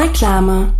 Reklame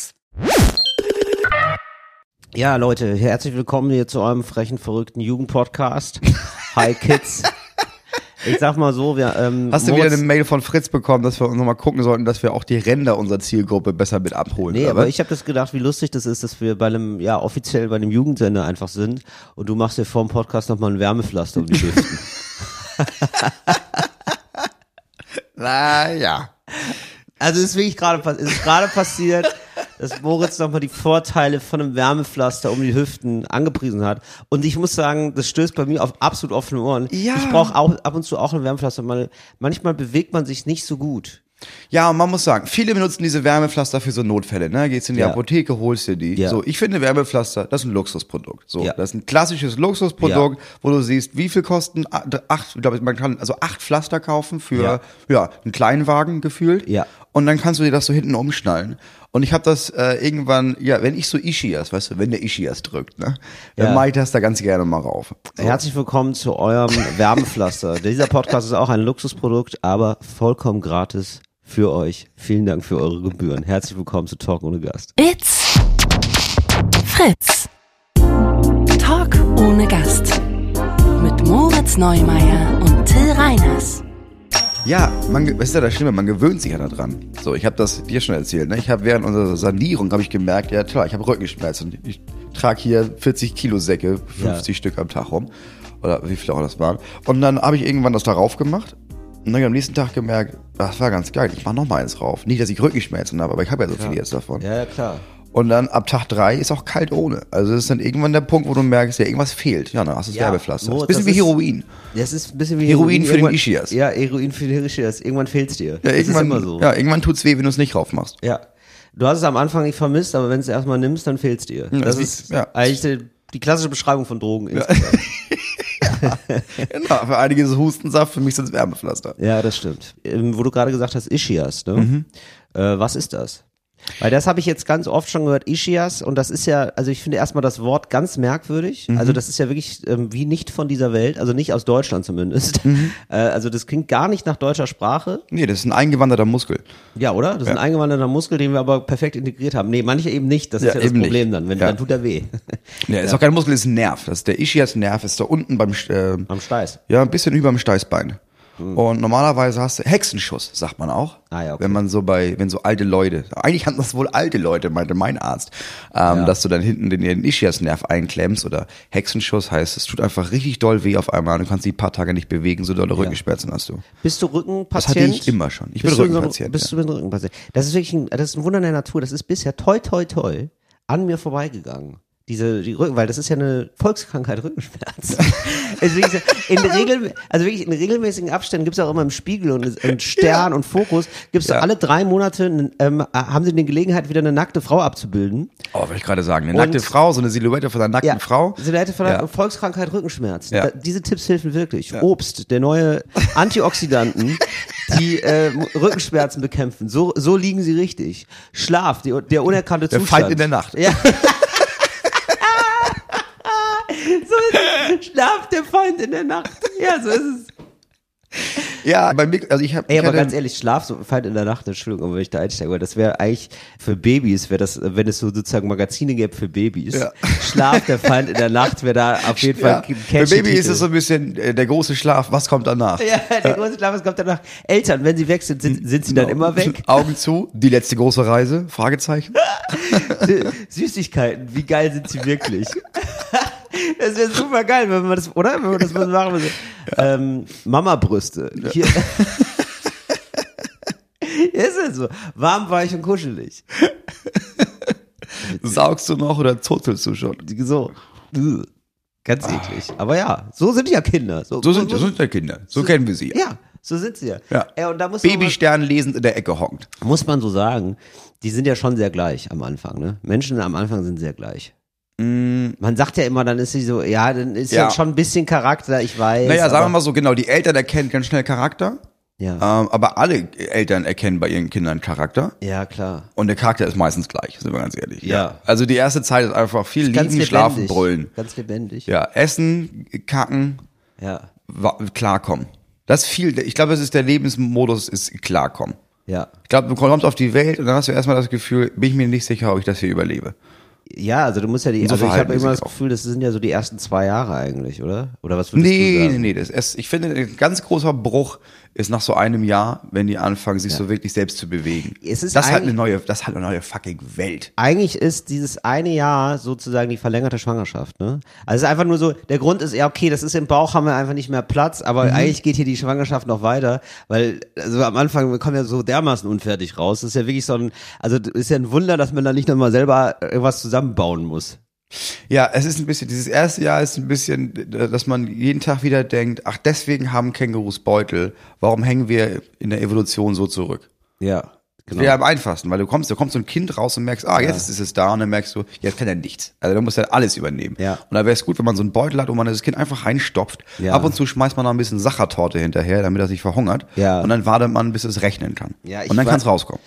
Ja, Leute, herzlich willkommen hier zu eurem frechen, verrückten Jugendpodcast. Hi Kids. Ich sag mal so, wir ähm, Hast du wieder eine Mail von Fritz bekommen, dass wir uns nochmal gucken sollten, dass wir auch die Ränder unserer Zielgruppe besser mit abholen? Nee, aber ich habe das gedacht, wie lustig das ist, dass wir bei einem, ja, offiziell bei einem Jugendsender einfach sind und du machst dir vor dem Podcast nochmal ein Wärmepflaster um die Hüften. Na ja. Also es ist wirklich gerade pass- es ist gerade passiert, dass Moritz nochmal die Vorteile von einem Wärmepflaster um die Hüften angepriesen hat. Und ich muss sagen, das stößt bei mir auf absolut offene Ohren. Ja. Ich brauche auch ab und zu auch ein Wärmepflaster. weil manchmal bewegt man sich nicht so gut. Ja, und man muss sagen, viele benutzen diese Wärmepflaster für so Notfälle, ne? Gehst in die Ja. Apotheke, holst dir die. Ja. So, ich finde Wärmepflaster, das ist ein Luxusprodukt. So, Ja. das ist ein klassisches Luxusprodukt, wo du siehst, wie viel kosten acht, ich glaube, man kann also acht Pflaster kaufen für ja, einen Kleinwagen gefühlt. Ja. Und dann kannst du dir das so hinten umschnallen. Und ich habe das äh, irgendwann, ja, wenn ich so Ischias, weißt du, wenn der Ischias drückt, ne, dann Ja. mache ich das da ganz gerne mal rauf. So. Herzlich willkommen zu eurem Wärmepflaster. Dieser Podcast ist auch ein Luxusprodukt, aber vollkommen gratis für euch. Vielen Dank für eure Gebühren. Herzlich willkommen zu Talk ohne Gast. It's Fritz. Talk ohne Gast. Mit Moritz Neumeier und Till Reiners. Ja, man, was ist ja das Schlimme, man gewöhnt sich ja daran. So, ich habe das dir schon erzählt. Ne? Ich habe während unserer Sanierung habe ich gemerkt, ja klar, ich habe Rückenschmerzen. Ich trage hier 40 Kilo Säcke, 50 Stück am Tag rum oder wie viel auch das waren. Und dann habe ich irgendwann das darauf gemacht und dann hab ich am nächsten Tag gemerkt, das war ganz geil. Ich mache noch mal eins drauf. Nicht, dass ich Rückenschmerzen habe, aber ich habe ja so viele jetzt davon. Ja, ja, klar. Und dann ab Tag drei ist auch kalt ohne. Also das ist dann irgendwann der Punkt, wo du merkst, ja irgendwas fehlt. Ja, dann hast du das Ja, Werbepflaster. Moritz, Das ist ein bisschen das wie Heroin. Das ist ein bisschen wie Heroin für den Ischias. Ja, Heroin für den Ischias. Irgendwann fehlt's dir. Ja, das irgendwann, ist immer so. ja, irgendwann tut's weh, wenn du es nicht drauf machst. Ja. Du hast es am Anfang nicht vermisst, aber wenn du es erstmal nimmst, dann fehlt's dir. das das ist ja. eigentlich die, die klassische Beschreibung von Drogen insgesamt. Genau, für einige ist es Hustensaft, für mich sind es Wärmepflaster. Ja, das stimmt. Ähm, wo du gerade gesagt hast, Ischias, ne? Mhm. Äh, was ist das? Weil das habe ich jetzt ganz oft schon gehört, Ischias, und das ist ja, also ich finde erstmal das Wort ganz merkwürdig. Mhm. Also das ist ja wirklich ähm, wie nicht von dieser Welt, also nicht aus Deutschland zumindest. Mhm. Äh, also das klingt gar nicht nach deutscher Sprache. Nee, das ist ein eingewanderter Muskel. Ja, oder? Das ist ein eingewanderter Muskel, den wir aber perfekt integriert haben. Nee, manche eben nicht. Das ist Ja, ja, das Problem nicht. dann. Wenn, Ja. Dann tut er weh. Ja, ist auch kein Muskel, ist ein Nerv. Das ist der Ischias-Nerv ist da unten beim, äh, Am Steiß. ja, ein bisschen über dem Steißbein. Und normalerweise hast du Hexenschuss, sagt man auch. Ah, ja, okay. Wenn man so bei, wenn so alte Leute, eigentlich haben das wohl alte Leute, meinte mein Arzt, ähm, dass du dann hinten den, den Ischias-Nerv einklemmst oder Hexenschuss heißt, es tut einfach richtig doll weh auf einmal und du kannst die paar Tage nicht bewegen, so dolle Rückenschmerzen hast du. Bist du Rückenpatient? Das hatte ich immer schon. Ich bin bist ein- Rückenpatient, Bist ja. du ein Rückenpatient? Das ist wirklich ein, das ist ein Wunder der Natur. Das ist bisher toi toi toi an mir vorbeigegangen. Diese, die Rücken, weil das ist ja eine Volkskrankheit, Rückenschmerz. Es ist wirklich so, in regel, also wirklich in regelmäßigen Abständen gibt es auch immer im Spiegel und, und Stern und Fokus, gibt es Ja. alle drei Monate, ähm, haben sie die Gelegenheit, wieder eine nackte Frau abzubilden. Oh, wollte ich gerade sagen, eine nackte Und- Frau, so eine Silhouette von einer nackten Frau. Silhouette von der Ja. Volkskrankheit Rückenschmerz. Ja. Da, diese Tipps helfen wirklich. Obst, der neue Antioxidanten, die äh, Rückenschmerzen bekämpfen. So, so liegen sie richtig. Schlaf, die, der unerkannte Der Zustand. Feind in der Nacht. Ja. Schlaf, der Feind in der Nacht. Ja, so ist es. Ja, bei mir, also ich habe. Ey, aber ganz ehrlich, Schlaf so fällt in der Nacht, Entschuldigung, aber wenn ich da einsteige, weil das wäre eigentlich für Babys, wäre das, wenn es so sozusagen Magazine gäbe für Babys. Ja. Schlaf, der Feind in der Nacht wäre da auf jeden Fall ja, ein für Baby ist es so ein bisschen äh, der große Schlaf. Was kommt danach? Ja, der große Schlaf, was kommt danach? Eltern, wenn sie weg sind, sind, sind sie dann immer weg? Augen zu, die letzte große Reise? Fragezeichen. Süßigkeiten, wie geil sind sie wirklich? Das wäre super geil, wenn man das, oder? Wenn man das machen würde. Ähm, Mama-Brüste. Ja, ist ja so. Warm, weich und kuschelig. Saugst du noch oder zuzelst du schon? So. Ganz eklig. Aber ja, so sind ja Kinder. So sind, so sind ja Kinder. So, kennen wir sie. Ja, so sind sie ja. Ja. Ey, und da muss Babystern lesend in der Ecke hockt. muss man so sagen, die sind ja schon sehr gleich am Anfang. Ne? Menschen am Anfang sind sehr gleich. Man sagt ja immer, dann ist sie so, ja, dann ist ja, Ja. schon ein bisschen Charakter, ich weiß. Naja, sagen wir mal so, genau, die Eltern erkennen ganz schnell Charakter. Ja, Ähm, aber alle Eltern erkennen bei ihren Kindern Charakter. ja klar. Und der Charakter ist meistens gleich, sind wir ganz ehrlich. Ja. Also die erste Zeit ist einfach viel Ganz liegen, schlafen, brüllen. Ganz lebendig. Ja, essen, kacken, Ja, klarkommen. Das ist viel, ich glaube, das ist der Lebensmodus, ist klarkommen. ja. Ich glaube, du kommst auf die Welt und dann hast du erstmal das Gefühl, bin ich mir nicht sicher, ob ich das hier überlebe. Ja, also du musst ja die, so also ich habe immer das. Gefühl, das sind ja so die ersten zwei Jahre eigentlich, oder? Oder was würdest du Nee, sagen? nee, nee, das ist, ich finde, ein ganz großer Bruch ist nach so einem Jahr, wenn die anfangen, sich so wirklich selbst zu bewegen. Es ist das ist halt eine neue, das ist halt eine neue fucking Welt. Eigentlich ist dieses eine Jahr sozusagen die verlängerte Schwangerschaft, ne? Also es ist einfach nur so, der Grund ist, ja, okay, das ist im Bauch, haben wir einfach nicht mehr Platz, aber Mhm. eigentlich geht hier die Schwangerschaft noch weiter, weil, also am Anfang, wir kommen ja so dermaßen unfertig raus. Das ist ja wirklich so ein, also ist ja ein Wunder, dass man da nicht nochmal selber irgendwas zusammenbauen muss. Ja, es ist ein bisschen, dieses erste Jahr ist ein bisschen, dass man jeden Tag wieder denkt, ach, deswegen haben Kängurus Beutel. Warum hängen wir in der Evolution so zurück? Ja, genau. Ja, am einfachsten, weil du kommst, da kommt so ein Kind raus und merkst, ah, jetzt ist es da und dann merkst du, jetzt kann er nichts. Also da muss er alles übernehmen. Ja. Und da wäre es gut, wenn man so einen Beutel hat, wo man das Kind einfach reinstopft. Ja. Ab und zu schmeißt man noch ein bisschen Sachertorte hinterher, damit er sich verhungert. Ja. Und dann wartet man, bis es rechnen kann. Ja, ich und dann kann es rauskommen.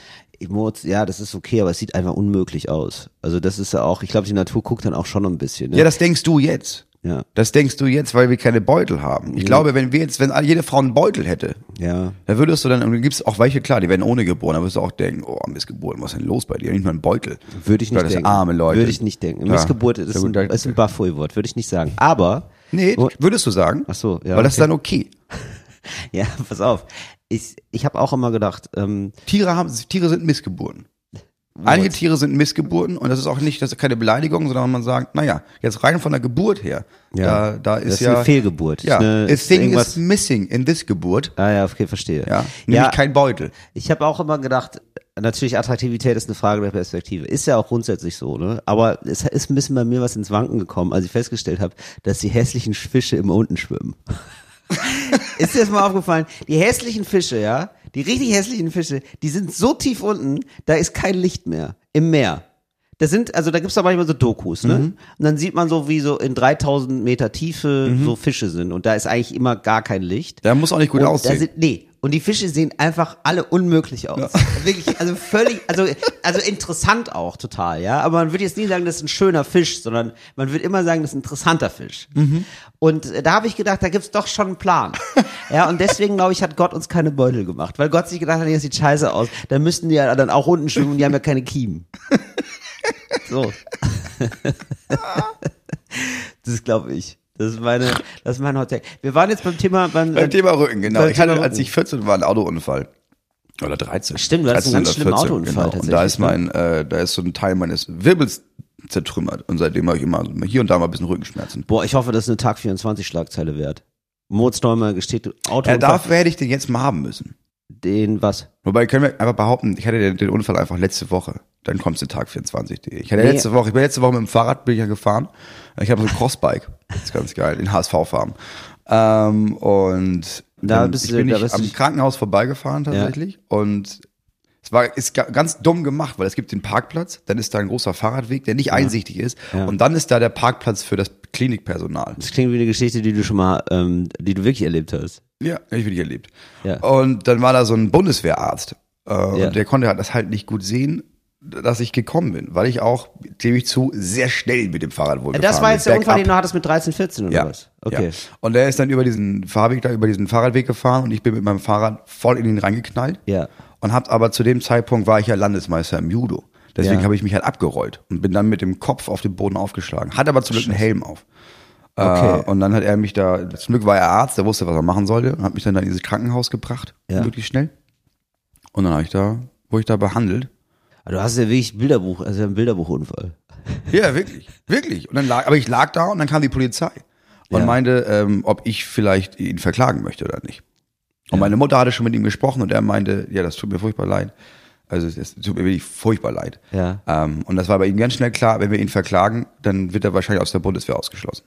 Moritz, ja, das ist okay, aber es sieht einfach unmöglich aus. Also das ist ja auch, ich glaube, die Natur guckt dann auch schon ein bisschen. Ne? Ja, das denkst du jetzt. Ja, Das denkst du jetzt, weil wir keine Beutel haben. Ich glaube, wenn wir jetzt, wenn jede Frau einen Beutel hätte, ja. da würdest du dann, und dann gibt's auch welche, klar, die werden ohne geboren, da würdest du auch denken, oh, Missgeburt, was ist denn los bei dir? Nicht mal einen Beutel. Würde ich nicht Ja, das denken. arme Leute. Würde ich nicht denken. Ja. Missgeburt ist, Ja, ein, ist ein Bafui-Wort, würde ich nicht sagen. Aber, Nee, Oh. würdest du sagen? Ach so, ja, Weil das ist okay. dann okay. ja, pass auf. Ich, ich habe auch immer gedacht, ähm, Tiere haben, Tiere sind Missgeburten. Einige Tiere sind Missgeburten und das ist auch nicht, das ist keine Beleidigung, sondern man sagt, naja, jetzt rein von der Geburt her, Ja. da, da ist das ist ja, eine Fehlgeburt. ja, eine, a ist thing is missing in this Geburt, ah ja, okay, verstehe. ja, nämlich ja kein Beutel. ich habe auch immer gedacht, natürlich Attraktivität ist eine Frage der Perspektive. Ist ja auch grundsätzlich so, ne? Aber es ist ein bisschen bei mir was ins Wanken gekommen, als ich festgestellt habe, dass die hässlichen Fische immer unten schwimmen. ist dir das mal aufgefallen? Die hässlichen Fische, ja, die richtig hässlichen Fische, die sind so tief unten, da ist kein Licht mehr im Meer. Das sind, also da gibt's da manchmal so Dokus, ne? Und dann sieht man so, wie so in 3000 Meter Tiefe so Fische sind. Und da ist eigentlich immer gar kein Licht. Der muss auch nicht gut und aussehen. Da sind, nee. Und die Fische sehen einfach alle unmöglich aus. Wirklich, also völlig, also, also interessant auch total, ja. Aber man würde jetzt nie sagen, das ist ein schöner Fisch, sondern man würde immer sagen, das ist ein interessanter Fisch. Mhm. Und da habe ich gedacht, da gibt's doch schon einen Plan. Ja, und deswegen, glaube ich, hat Gott uns keine Beutel gemacht. Weil Gott sich gedacht hat, das sieht scheiße aus. Da müssten die ja dann auch unten schwimmen und die haben ja keine Kiemen. So. Das glaube ich. Das ist meine, das ist mein Hot Take. Wir waren jetzt beim Thema, beim, Beim Thema Rücken, genau. beim Ich hatte, Thema als ich 14 war, einen Autounfall. Oder 13. Stimmt, du 13 einen ganz schlimmen Autounfall Genau. Und da ist mein, äh, da ist so ein Teil meines Wirbels zertrümmert. Und seitdem habe ich immer hier und da mal ein bisschen Rückenschmerzen. Boah, ich hoffe, das ist eine Tag 24 Schlagzeile wert. Moritz Neumann gesteht Auto Ja, dafür hätte ich den jetzt mal haben müssen. Den was? Wobei können wir einfach behaupten, ich hatte den, den Unfall einfach letzte Woche. Dann kommst du Tag 24. Ich hatte Nee. letzte Woche, ich bin letzte Woche mit dem Fahrrad bin ich ja gefahren. Ich habe so ein Crossbike. Das ist ganz geil, in HSV-Farben. Ähm, und Da bist ich du- bin da ich bist am Krankenhaus vorbeigefahren tatsächlich. Und es war ist ga- ganz dumm gemacht, weil es gibt den Parkplatz, dann ist da ein großer Fahrradweg, der nicht einsichtig ist. Ja. Und dann ist da der Parkplatz für das Klinikpersonal. Das klingt wie eine Geschichte, die du schon mal, ähm, die du wirklich erlebt hast. Ja, ich wirklich erlebt. Ja. Und dann war da so ein Bundeswehrarzt. Äh, Ja. Und der konnte halt das halt nicht gut sehen. dass ich gekommen bin, weil ich auch, gebe ich zu, sehr schnell mit dem Fahrrad wohl Das war bin. jetzt der Unfall, den du hattest mit 13, 14 oder Ja. was? Okay. Ja. Und der ist dann über diesen Fahrweg da, über diesen Fahrradweg gefahren und ich bin mit meinem Fahrrad voll in ihn reingeknallt. Ja. Und hab aber zu dem Zeitpunkt war ich ja Landesmeister im Judo. Deswegen Ja. habe ich mich halt abgerollt und bin dann mit dem Kopf auf den Boden aufgeschlagen. Hat aber zum Glück einen Helm auf. Okay. Äh, und dann hat er mich da, zum Glück war er Arzt, der wusste, was er machen sollte, hat mich dann in dieses Krankenhaus gebracht, Ja. möglichst schnell. Und dann habe ich da, wurde ich da behandelt. Aber Du hast ja wirklich Bilderbuch, also ein Bilderbuchunfall. Ja, wirklich, wirklich. Und dann lag, aber ich lag da und dann kam die Polizei und Ja. meinte, ähm, ob ich vielleicht ihn verklagen möchte oder nicht. Und meine Mutter hatte schon mit ihm gesprochen und er meinte, ja, das tut mir furchtbar leid. Also es tut mir wirklich furchtbar leid. Ja. Ähm, und das war bei ihm ganz schnell klar, wenn wir ihn verklagen, dann wird er wahrscheinlich aus der Bundeswehr ausgeschlossen.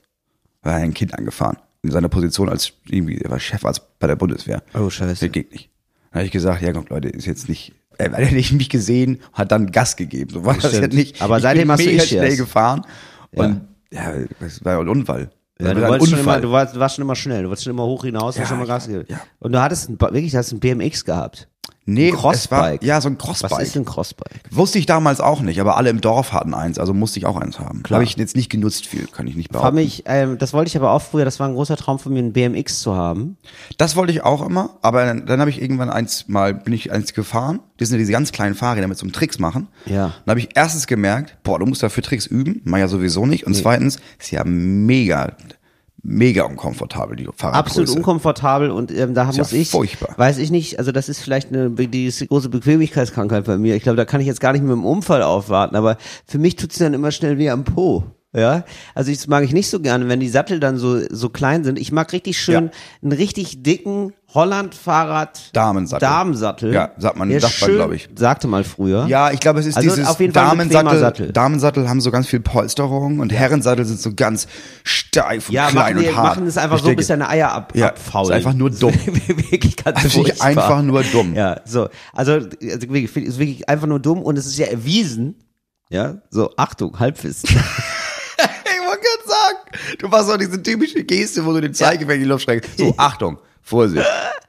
Er ein Kind angefahren. In seiner Position als irgendwie, er war Chefarzt bei der Bundeswehr. Oh, scheiße. Das geht nicht. Dann habe ich gesagt, ja komm Leute, ist jetzt nicht, er hat ja nicht mich gesehen, hat dann Gas gegeben. So war das ja Stimmt. nicht. Aber ich seitdem hast du Ischias. schnell gefahren. Und ja, das war ja ein Unfall. Ja, Das du, war ein wolltest schon immer, du, warst, warst schon immer schnell, du wolltest schon immer hoch hinaus, Ja, hast schon mal Gas ja, gegeben. ja. Und du hattest ein, wirklich, du hast ein BMX gehabt. Nee, ein es war, Crossbike. ja, so ein Was Crossbike. ist ein Crossbike? Wusste ich damals auch nicht, aber alle im Dorf hatten eins, also musste ich auch eins haben. Habe ich jetzt nicht genutzt viel, kann ich nicht behaupten. mich, ähm, das wollte ich aber auch früher, das war ein großer Traum von mir, ein BMX zu haben. Das wollte ich auch immer, aber dann, dann habe ich irgendwann eins mal, bin ich eins gefahren. Das sind ja diese ganz kleinen Fahrräder mit so einem Tricks machen. Ja. Dann habe ich erstens gemerkt, boah, du musst dafür Tricks üben, mach ja sowieso nicht. Und zweitens, ist ja mega, mega unkomfortabel, die Fahrradgröße. Absolut unkomfortabel und ähm, da ja muss ich, furchtbar. weiß ich nicht, also das ist vielleicht eine die große Bequemlichkeitskrankheit bei mir. Ich glaube, da kann ich jetzt gar nicht mit dem Unfall aufwarten, aber für mich tut's dann immer schnell weh am Po. Ja, also ich das mag ich nicht so gerne, wenn die Sattel dann so so klein sind. Ich mag richtig schön Ja. einen richtig dicken Holland-Fahrrad Damensattel. Damensattel. Ja, sagt man- Der sagt man, schön- glaub ich. Sagte mal früher. Ja, ich glaube, es ist Also dieses auf jeden Fall Damensattel. Sattel. Damensattel haben so ganz viel Polsterung und Herrensattel sind so ganz steif und Ja, klein machen, und hart. machen es einfach Ich so, denke, bis deine Eier ab, Ja, abfaulen. ist einfach nur dumm. wirklich ganz Also einfach nur dumm. Ja, so. Also, also wirklich, ist wirklich einfach nur dumm und es ist ja erwiesen. Ja, so, Achtung, Halbwissen. Ich wollte gerade sagen, du machst auch diese typische Geste, wo du den Zeigefinger in die Luft streckst. So, Achtung, Vorsicht.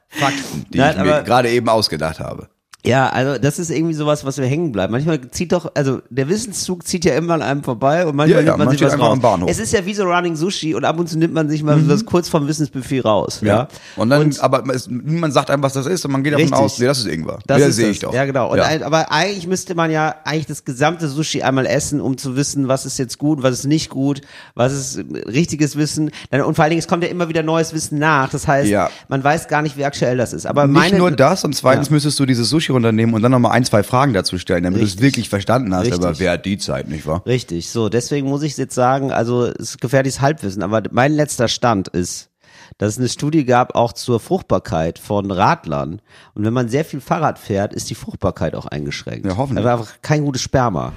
Fakten, die Nein, ich mir gerade eben ausgedacht habe. Ja, also das ist irgendwie sowas, was wir hängen bleiben. Manchmal zieht doch, also der Wissenszug zieht ja immer an einem vorbei und manchmal Ja, ja, nimmt man man sich was raus. am Bahnhof. Es ist ja wie so Running Sushi und ab und zu nimmt man sich mal was kurz vom Wissensbuffet raus. Ja. Und dann, aber es, niemand sagt einem, was das ist und man geht davon Richtig. aus, nee, das ist Ingwer. Das ja, ist sehe das. ich doch. Ja, genau. Und Ja. ein, aber eigentlich müsste man ja eigentlich das gesamte Sushi einmal essen, um zu wissen, was ist jetzt gut, was ist nicht gut, was ist richtiges Wissen. Und vor allen Dingen, es kommt ja immer wieder neues Wissen nach. Das heißt, Ja. man weiß gar nicht, wie aktuell das ist. Aber Nicht meine, nur das, und zweitens Ja. müsstest du dieses Sushi runternehmen und dann nochmal ein, zwei Fragen dazu stellen, damit du es wirklich verstanden hast. Richtig. Aber wer hat die Zeit, nicht wahr? Richtig, so, deswegen muss ich jetzt sagen, also es ist gefährliches Halbwissen, aber mein letzter Stand ist, dass es eine Studie gab auch zur Fruchtbarkeit von Radlern. Und wenn man sehr viel Fahrrad fährt, ist die Fruchtbarkeit auch eingeschränkt. Ja, hoffentlich. Aber einfach kein gutes Sperma.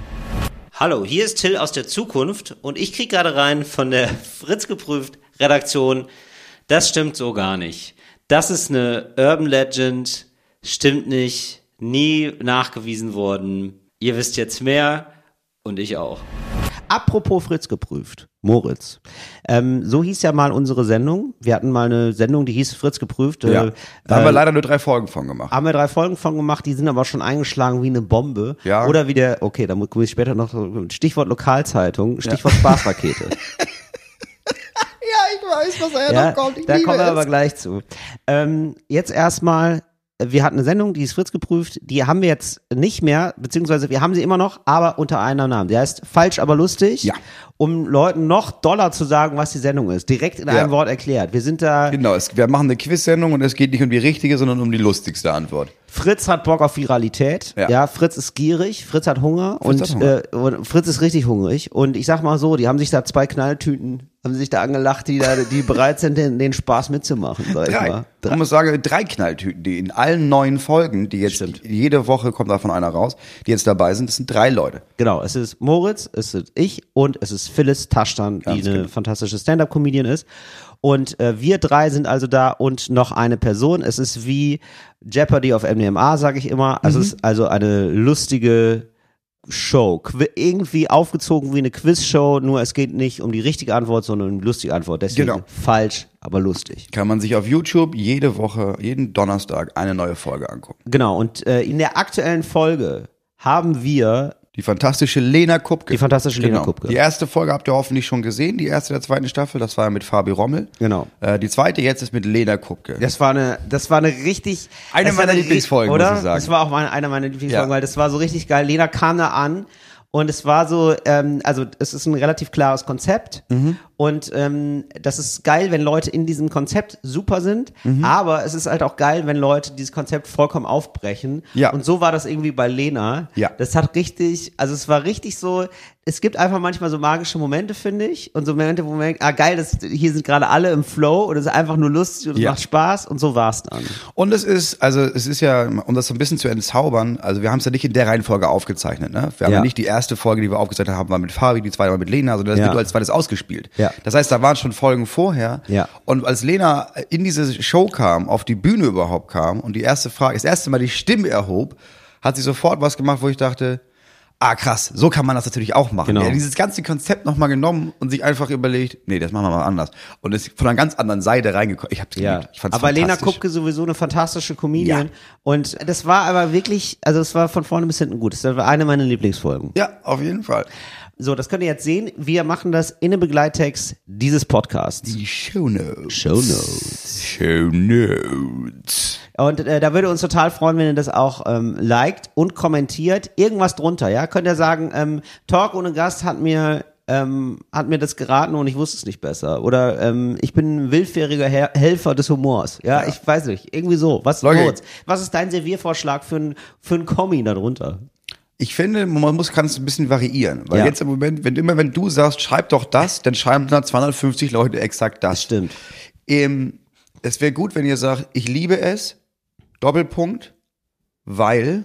Hallo, hier ist Till aus der Zukunft und ich krieg gerade rein von der Fritz geprüft Redaktion. Das stimmt so gar nicht. Das ist eine Urban Legend, stimmt nicht, nie nachgewiesen worden. Ihr wisst jetzt mehr und ich auch. Apropos Fritz geprüft, Moritz. Ähm, so hieß ja mal unsere Sendung. Wir hatten mal eine Sendung, die hieß Fritz geprüft. Ja. Äh, Da haben wir äh, leider nur drei Folgen von gemacht. haben wir drei Folgen von gemacht, die sind aber schon eingeschlagen wie eine Bombe. Ja. Oder wie der, okay, da muss ich später noch, Stichwort Lokalzeitung, Stichwort Spaßpakete. Ja, ich weiß, was er ja, da kommen wir aber gleich zu. Ähm, jetzt erstmal, wir hatten eine Sendung, die ist Fritz geprüft, die haben wir jetzt nicht mehr, beziehungsweise wir haben sie immer noch, aber unter einem Namen. Der heißt Falsch, aber lustig. Ja. Um Leuten noch doller zu sagen, was die Sendung ist. Direkt in Ja. einem Wort erklärt. Wir sind da, Genau, es, wir machen eine Quiz-Sendung und es geht nicht um die richtige, sondern um die lustigste Antwort. Fritz hat Bock auf Viralität. Ja. Ja. Fritz ist gierig, Fritz hat Hunger Fritz und, hat Hunger. Äh, und Fritz ist richtig hungrig. Und ich sag mal so, die haben sich da zwei Knalltüten, haben sich da angelacht, die da, die bereit sind, den, den Spaß mitzumachen, sag ich Drei. mal. Ich muss sagen, drei Knalltüten, die in allen neuen Folgen, die jetzt jede Woche kommt davon einer raus, die jetzt dabei sind, das sind drei Leute. Genau, es ist Moritz, es ist ich und es ist Phyllis Taschtan, die Ganz eine genau. fantastische Stand-Up-Comedian ist. Und äh, wir drei sind also da und noch eine Person. Es ist wie Jeopardy auf MDMA, sage ich immer. Also es ist also eine lustige Show. Qu irgendwie aufgezogen wie eine Quizshow, nur es geht nicht um die richtige Antwort, sondern um die lustige Antwort. Deswegen Genau. falsch, aber lustig. Kann man sich auf YouTube jede Woche, jeden Donnerstag eine neue Folge angucken. Genau, und äh, in der aktuellen Folge haben wir Die fantastische Lena Kupke. Die fantastische Lena genau. Kupke. Die erste Folge habt ihr hoffentlich schon gesehen, die erste der zweiten Staffel, das war ja mit Fabi Rommel. Genau. Äh, die zweite jetzt ist mit Lena Kupke. Das war eine, das war eine richtig. Eine meiner eine- Lieblingsfolgen, oder? muss ich sagen. Das war auch meine, einer meiner Lieblingsfolgen, Ja. weil das war so richtig geil. Lena kam da an und es war so, ähm, also es ist ein relativ klares Konzept Mhm. Und ähm, das ist geil, wenn Leute in diesem Konzept super sind, Mhm. aber es ist halt auch geil, wenn Leute dieses Konzept vollkommen aufbrechen. Ja. Und so war das irgendwie bei Lena. Ja. Das hat richtig, also es war richtig so, es gibt einfach manchmal so magische Momente, finde ich. Und so Momente, wo man denkt, ah geil, das, hier sind gerade alle im Flow und es ist einfach nur lustig und es Ja. macht Spaß und so war's dann. Und es ist, also es ist ja, um das so ein bisschen zu entzaubern, also wir haben es ja nicht in der Reihenfolge aufgezeichnet, ne? Wir haben ja. Nicht die erste Folge, die wir aufgezeichnet haben, war mit Fabi, die zweite war mit Lena, sondern das Ja. wird als zweites ausgespielt. Ja. Das heißt, da waren schon Folgen vorher. Ja. Und als Lena in diese Show kam, auf die Bühne überhaupt kam und die erste Frage, das erste Mal die Stimme erhob, hat sie sofort was gemacht, wo ich dachte, ah krass, so kann man das natürlich auch machen. Genau. Ja, dieses ganze Konzept nochmal genommen und sich einfach überlegt, nee, das machen wir mal anders. Und ist von einer ganz anderen Seite reingekommen. Ich hab's Ja, geliebt. Ich fand's aber Lena. Kupke sowieso eine fantastische Comedian. Ja. Und das war aber wirklich, also es war von vorne bis hinten gut. Das war eine meiner Lieblingsfolgen. Ja, auf jeden Fall. So, das könnt ihr jetzt sehen. Wir machen das in dem Begleittext dieses Podcasts. Die Show Notes. Show Notes. Show Notes. Und äh, da würde uns total freuen, wenn ihr das auch ähm, liked und kommentiert. Irgendwas drunter, ja? Könnt ihr sagen, ähm, Talk ohne Gast hat mir ähm, hat mir das geraten und ich wusste es nicht besser. Oder ähm, ich bin ein willfähriger Her Helfer des Humors. Ja, ich weiß nicht. Irgendwie so. Was, was ist dein Serviervorschlag für ein, für ein Kommi darunter? Ich finde, man muss kann es ein bisschen variieren, weil Ja. jetzt im Moment, wenn immer wenn du sagst, schreib doch das, dann schreiben dann 250 Leute exakt das. Stimmt. Ähm, es wäre gut, wenn ihr sagt, ich liebe es, Doppelpunkt, weil,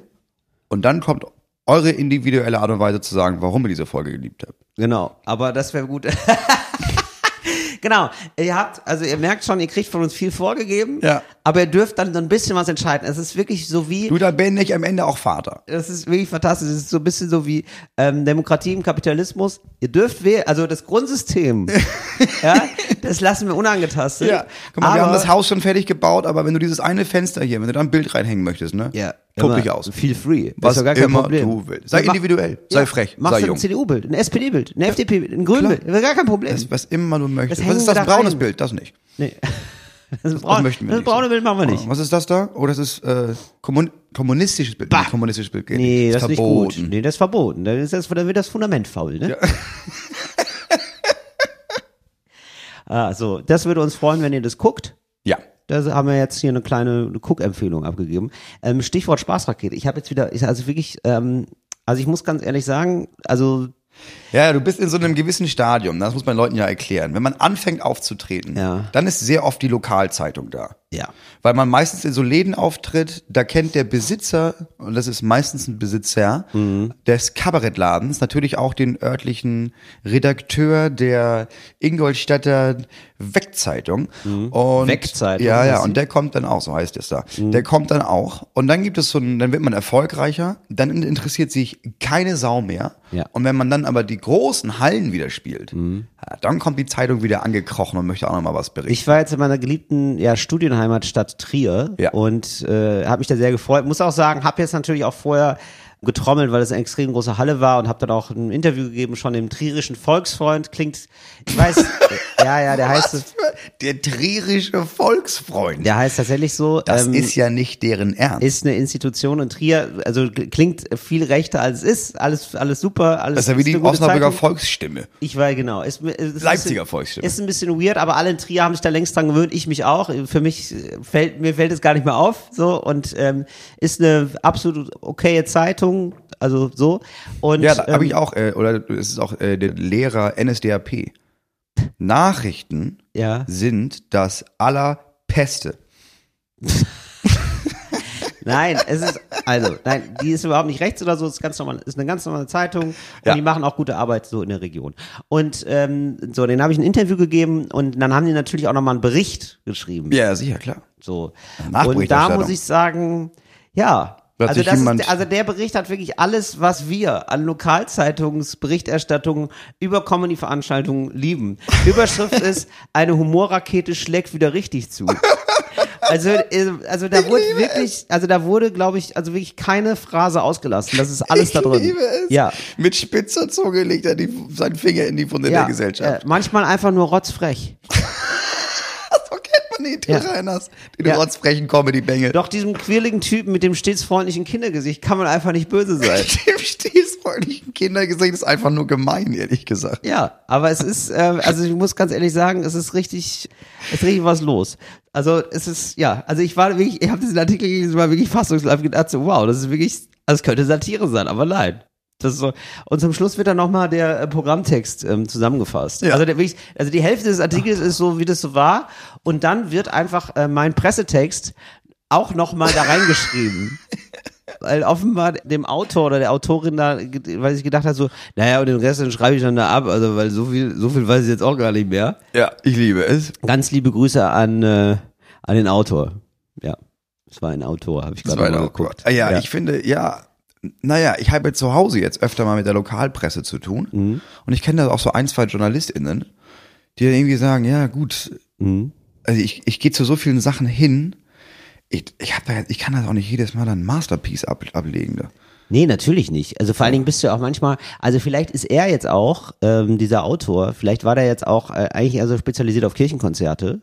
und dann kommt eure individuelle Art und Weise zu sagen, warum ihr diese Folge geliebt habt. Genau, aber das wäre gut. genau, ihr habt, also ihr merkt schon, ihr kriegt von uns viel vorgegeben, Ja. Aber ihr dürft dann so ein bisschen was entscheiden. Es ist wirklich so wie, Du, da bin ich am Ende auch Vater. das ist wirklich fantastisch, es ist so ein bisschen so wie ähm, Demokratie im Kapitalismus. Ihr dürft wählen, also das Grundsystem, ja, das lassen wir unangetastet. Ja, guck mal, wir aber, haben das Haus schon fertig gebaut, aber wenn du dieses eine Fenster hier, wenn du da ein Bild reinhängen möchtest, ne? ja, Tob dich aus. Feel free. Was ist doch gar kein immer Problem. du willst. Sei Ja, mach- individuell, sei frech, machst sei du jung. ein CDU-Bild, ein SPD-Bild, ein FDP-Bild, ein Grün-Bild, gar kein Problem. Das, was immer du möchtest. Das Was ist das wir da braunes. Bild? Das nicht. nee. Das, braun, möchten wir das nicht. braune Bild machen wir nicht. Was ist das da? Oh, das ist äh, kommun kommunistisches Bild. Bah. Kommunistisches Bild geht Nee, nicht. das ist nicht verboten. gut. Nee, das ist verboten. Dann, ist das, dann wird das Fundament faul, ne? ah, so, das würde uns freuen, wenn ihr das guckt. Ja. Da haben wir jetzt hier eine kleine Guck-Empfehlung abgegeben. Ähm, Stichwort Spaßrakete. Ich habe jetzt wieder, ich, also wirklich, ähm, also ich muss ganz ehrlich sagen, also Ja, du bist in so einem gewissen Stadium, das muss man Leuten ja erklären. Wenn man anfängt aufzutreten, Ja. dann ist sehr oft die Lokalzeitung da. ja, Weil man meistens in so Läden auftritt, da kennt der Besitzer, und das ist meistens ein Besitzer, Mhm. des Kabarettladens natürlich auch den örtlichen Redakteur der Ingolstädter Wegzeitung. Und, Mhm. Wegzeitung, Ja, ja, und der kommt dann auch, so heißt es da. Der kommt dann auch. Und dann gibt es so ein, dann wird man erfolgreicher, dann interessiert sich keine Sau mehr. Ja. Und wenn man dann aber die großen Hallen wieder spielt, ja, dann kommt die Zeitung wieder angekrochen und möchte auch noch mal was berichten. Ich war jetzt in meiner geliebten ja, Studienheimatstadt Trier Ja. und äh, habe mich da sehr gefreut. Muss auch sagen, habe jetzt natürlich auch vorher getrommelt, weil es eine extrem große Halle war und habe dann auch ein Interview gegeben schon dem trierischen Volksfreund. Klingt, ich weiß, ja, ja, der heißt, der trierische Volksfreund. der heißt tatsächlich so. Das ähm, ist ja nicht deren Ernst. ist eine Institution in Trier, also klingt viel rechter als es ist, alles alles super, alles das ist ja wie die Osnabrücker Zeitung. Volksstimme. Ich war genau. Ist, ist Leipziger bisschen, Volksstimme. Ist ein bisschen weird, aber alle in Trier haben sich da längst dran gewöhnt. Ich mich auch. Für mich fällt mir fällt es gar nicht mehr auf. So und ähm, ist eine absolut okaye Zeitung. Also so und Ja, da habe ähm, ich auch, äh, oder es ist auch äh, der Lehrer NSDAP. Nachrichten Ja. sind das allerpeste. Nein, es ist also nein, die ist überhaupt nicht rechts oder so. Ist ganz normal, ist eine ganz normale Zeitung und Ja. die machen auch gute Arbeit so in der Region. Und ähm, so, den habe ich ein Interview gegeben und dann haben die natürlich auch nochmal einen Bericht geschrieben. Ja, sicher, klar. So. Und da muss ich sagen, ja. Hat Also, das ist, also der Bericht hat wirklich alles, was wir an Lokalzeitungsberichterstattungen über Comedy-Veranstaltungen lieben. Überschrift ist, eine Humorrakete schlägt wieder richtig zu. Also, äh, also da wurde wirklich, also da wurde, glaube ich, also wirklich keine Phrase ausgelassen. Das ist alles da drin. Ich liebe es. Ja. Mit spitzer Zunge legt er die, seinen Finger in die Wunde ja. der Gesellschaft. Äh, manchmal einfach nur rotzfrech. Till Ja. Reiners. Den Ja. rotzfrechen Comedy-Bengel. Doch diesem quirligen Typen mit dem stets freundlichen Kindergesicht kann man einfach nicht böse sein. Dem stetsfreundlichen Kindergesicht ist einfach nur gemein, ehrlich gesagt. Ja, aber es ist, äh, also ich muss ganz ehrlich sagen, es ist richtig, es ist richtig was los. Also es ist, ja, also ich war wirklich, ich habe diesen Artikel gelesen, war wirklich fassungsreif gedacht, so wow, das ist wirklich, also es könnte Satire sein, aber nein. Das ist so. Und zum Schluss wird dann nochmal der äh, Programmtext ähm, zusammengefasst. Ja. Also, der, wirklich, also die Hälfte des Artikels ist so, wie das so war. Und dann wird einfach äh, mein Pressetext auch nochmal da reingeschrieben. Weil offenbar dem Autor oder der Autorin da, weil ich gedacht hat, so, naja, und den Rest den schreibe ich dann da ab, also weil so viel, so viel weiß ich jetzt auch gar nicht mehr. Ja, ich liebe es. Ganz liebe Grüße an, äh, an den Autor. Ja. Es war ein Autor, habe ich gerade mal ein geguckt. Ah, ja, ich finde, ja, naja, ich habe zu Hause jetzt öfter mal mit der Lokalpresse zu tun. Mhm. Und ich kenne da auch so ein, zwei JournalistInnen, die dann irgendwie sagen, ja gut, Mhm. also ich, ich gehe zu so vielen Sachen hin, ich, ich, hab da, ich kann das auch nicht jedes Mal dann ein Masterpiece ab, ablegen. Da. Nee, natürlich nicht. Also vor allen Dingen bist du ja auch manchmal, also vielleicht ist er jetzt auch, ähm, dieser Autor, vielleicht war der jetzt auch äh, eigentlich also spezialisiert auf Kirchenkonzerte.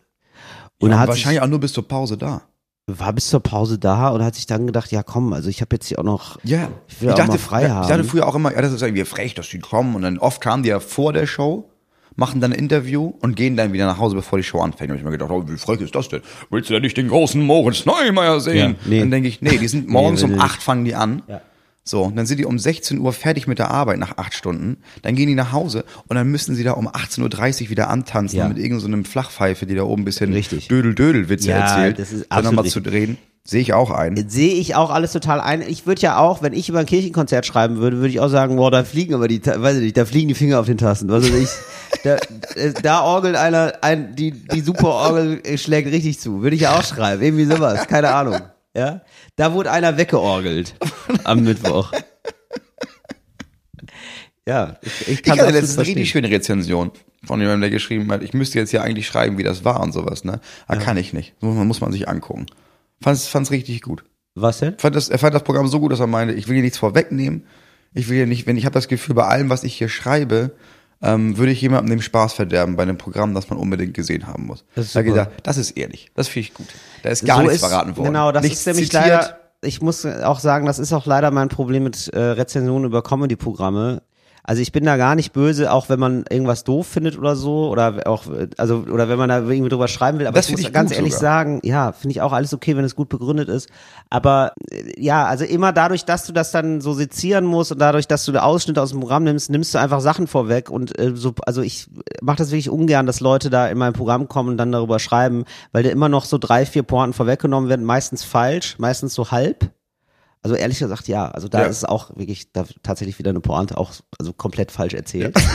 Und Ja, hat wahrscheinlich auch nur bis zur Pause da. War bis zur Pause da und hat sich dann gedacht, ja komm, also ich habe jetzt hier auch noch, Ja, ich will auch mal frei ich haben. dachte früher auch immer, ja, das ist irgendwie frech, dass die kommen und dann oft kamen die ja vor der Show, machen dann ein Interview und gehen dann wieder nach Hause, bevor die Show anfängt. Und ich mir gedacht, oh, wie frech ist das denn? Willst du denn nicht den großen Moritz Neumeier sehen? Ja, nee. Dann denke ich, nee, die sind morgens will um ich acht fangen die an. Ja. So, und dann sind die um 16 Uhr fertig mit der Arbeit nach acht Stunden. Dann gehen die nach Hause und dann müssen sie da um 18.30 Uhr wieder antanzen Ja. mit irgendeinem so Flachpfeife, die da oben ein bisschen Richtig. Dödel-Dödel-Witze Ja, erzählt. das ist dann nochmal zu drehen. Sehe ich auch ein. Sehe ich auch alles total ein. Ich würde ja auch, wenn ich über ein Kirchenkonzert schreiben würde, würde ich auch sagen, boah, da fliegen aber die, weiß ich nicht, da fliegen die Finger auf den Tasten. Was weiß ich. Da, äh, da orgelt einer, ein, die, die Superorgel äh, schlägt richtig zu. Würde ich ja auch schreiben. Irgendwie sowas. Keine Ahnung. Ja. Da wurde einer weggeorgelt am Mittwoch. Ja, ich, ich Ich kann hatte das letztens eine richtig schöne Rezension von jemandem, der geschrieben hat, ich müsste jetzt ja eigentlich schreiben, wie das war und sowas, ne? Aber kann ich nicht. Muss man, muss man sich angucken. Fand's, fand's richtig gut. Was denn? Fand das, er fand das Programm so gut, dass er meinte, ich will hier nichts vorwegnehmen. Ich will hier nicht, wenn ich habe das Gefühl, bei allem, was ich hier schreibe, ähm, würde ich jemandem den Spaß verderben bei einem Programm, das man unbedingt gesehen haben muss. Das ist da gedacht, das ist ehrlich. Das finde ich gut. Da ist gar So nichts ist- verraten worden. Genau, das nichts ist nämlich zitiert. leider, ich muss auch sagen, das ist auch leider mein Problem mit äh, Rezensionen über Comedy-Programme. Also ich bin da gar nicht böse, auch wenn man irgendwas doof findet oder so, oder auch, also, oder wenn man da irgendwie drüber schreiben will. Aber Das ich muss ich ganz ehrlich sogar. sagen, ja, finde ich auch alles okay, wenn es gut begründet ist. Aber ja, also immer dadurch, dass du das dann so sezieren musst und dadurch, dass du da Ausschnitte aus dem Programm nimmst, nimmst du einfach Sachen vorweg und äh, so, also ich mache das wirklich ungern, dass Leute da in mein Programm kommen und dann darüber schreiben, weil da immer noch so drei, vier Pointen vorweggenommen werden, meistens falsch, meistens so halb. Also ehrlich gesagt, ja. Also da Ja. ist auch wirklich da tatsächlich wieder eine Pointe auch also komplett falsch erzählt.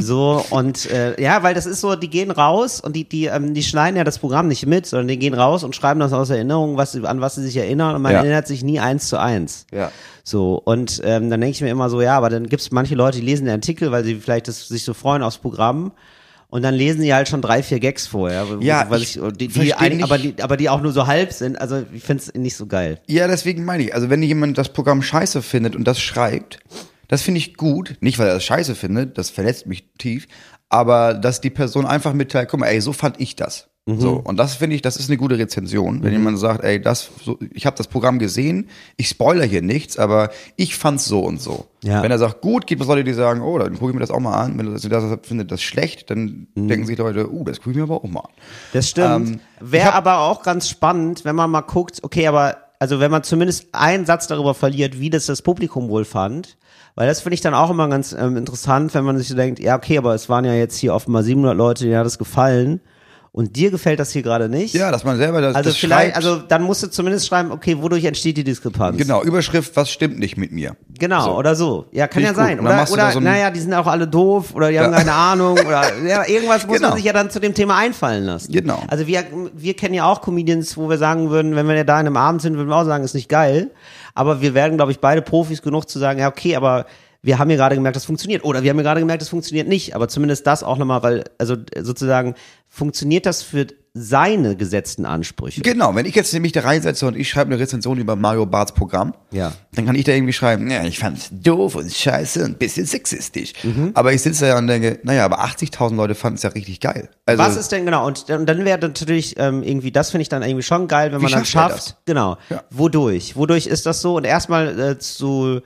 So und äh, ja, weil das ist so, die gehen raus und die die ähm, die schneiden ja das Programm nicht mit, sondern die gehen raus und schreiben das aus Erinnerung, was an was sie sich erinnern und man Ja. erinnert sich nie eins zu eins. Ja. So und ähm, dann denke ich mir immer so, ja, aber dann gibt es manche Leute, die lesen den Artikel, weil sie vielleicht das, sich so freuen aufs Programm. Und dann lesen sie halt schon drei, vier Gags vorher. Ja, weil ich ich, die, die nicht- aber die, aber die auch nur so halb sind. Also ich finde es nicht so geil. Ja, deswegen meine ich, also wenn jemand das Programm scheiße findet und das schreibt, das finde ich gut. Nicht, weil er das scheiße findet, das verletzt mich tief, aber dass die Person einfach mitteilt, guck mal, ey, so fand ich das. Mhm. So, und das finde ich, das ist eine gute Rezension, wenn jemand sagt, ey, das, so, ich habe das Programm gesehen, ich spoiler hier nichts, aber ich fand's so und so. Ja. Wenn er sagt, gut, gibt es Leute, die sagen, oh, dann gucke ich mir das auch mal an. Wenn er das, findet das schlecht, dann Mhm. denken sich Leute, uh, das gucke ich mir aber auch mal an. Das stimmt. Ähm, Wäre aber auch ganz spannend, wenn man mal guckt, okay, aber also wenn man zumindest einen Satz darüber verliert, wie das das Publikum wohl fand, weil das finde ich dann auch immer ganz ähm, interessant, wenn man sich so denkt, ja, okay, aber es waren ja jetzt hier offenbar 700 Leute, denen hat das gefallen und dir gefällt das hier gerade nicht. Ja, dass man selber das, also das vielleicht, schreibt. also dann musst du zumindest schreiben, okay, wodurch entsteht die Diskrepanz? Genau, Überschrift, was stimmt nicht mit mir? Genau, So. oder so. Ja, kann Finde ja ich gut. sein. Und dann Oder, machst du da oder so ein- naja, die sind auch alle doof oder die haben keine Ahnung oder ja, irgendwas muss Genau. man sich ja dann zu dem Thema einfallen lassen. Genau. Also wir, wir kennen ja auch Comedians, wo wir sagen würden, wenn wir ja da in einem Abend sind, würden wir auch sagen, ist nicht geil. Aber wir werden, glaube ich, beide Profis genug zu sagen, ja, okay, aber wir haben hier gerade gemerkt, das funktioniert. Oder wir haben hier gerade gemerkt, das funktioniert nicht. Aber zumindest das auch nochmal, weil, also sozusagen, funktioniert das für seine gesetzten Ansprüche. Genau, wenn ich jetzt nämlich da reinsetze und ich schreibe eine Rezension über Mario Barts Programm, Ja. dann kann ich da irgendwie schreiben, ja, ich fand's doof und scheiße und ein bisschen sexistisch. Mhm. Aber ich sitze da und denke, naja, aber 80.000 Leute fanden es ja richtig geil. Also, Was ist denn genau? Und dann, dann wäre natürlich ähm, irgendwie, das finde ich dann irgendwie schon geil, wenn man dann schafft? Genau. Ja. Wodurch? Wodurch ist das so? Und erstmal äh, zu,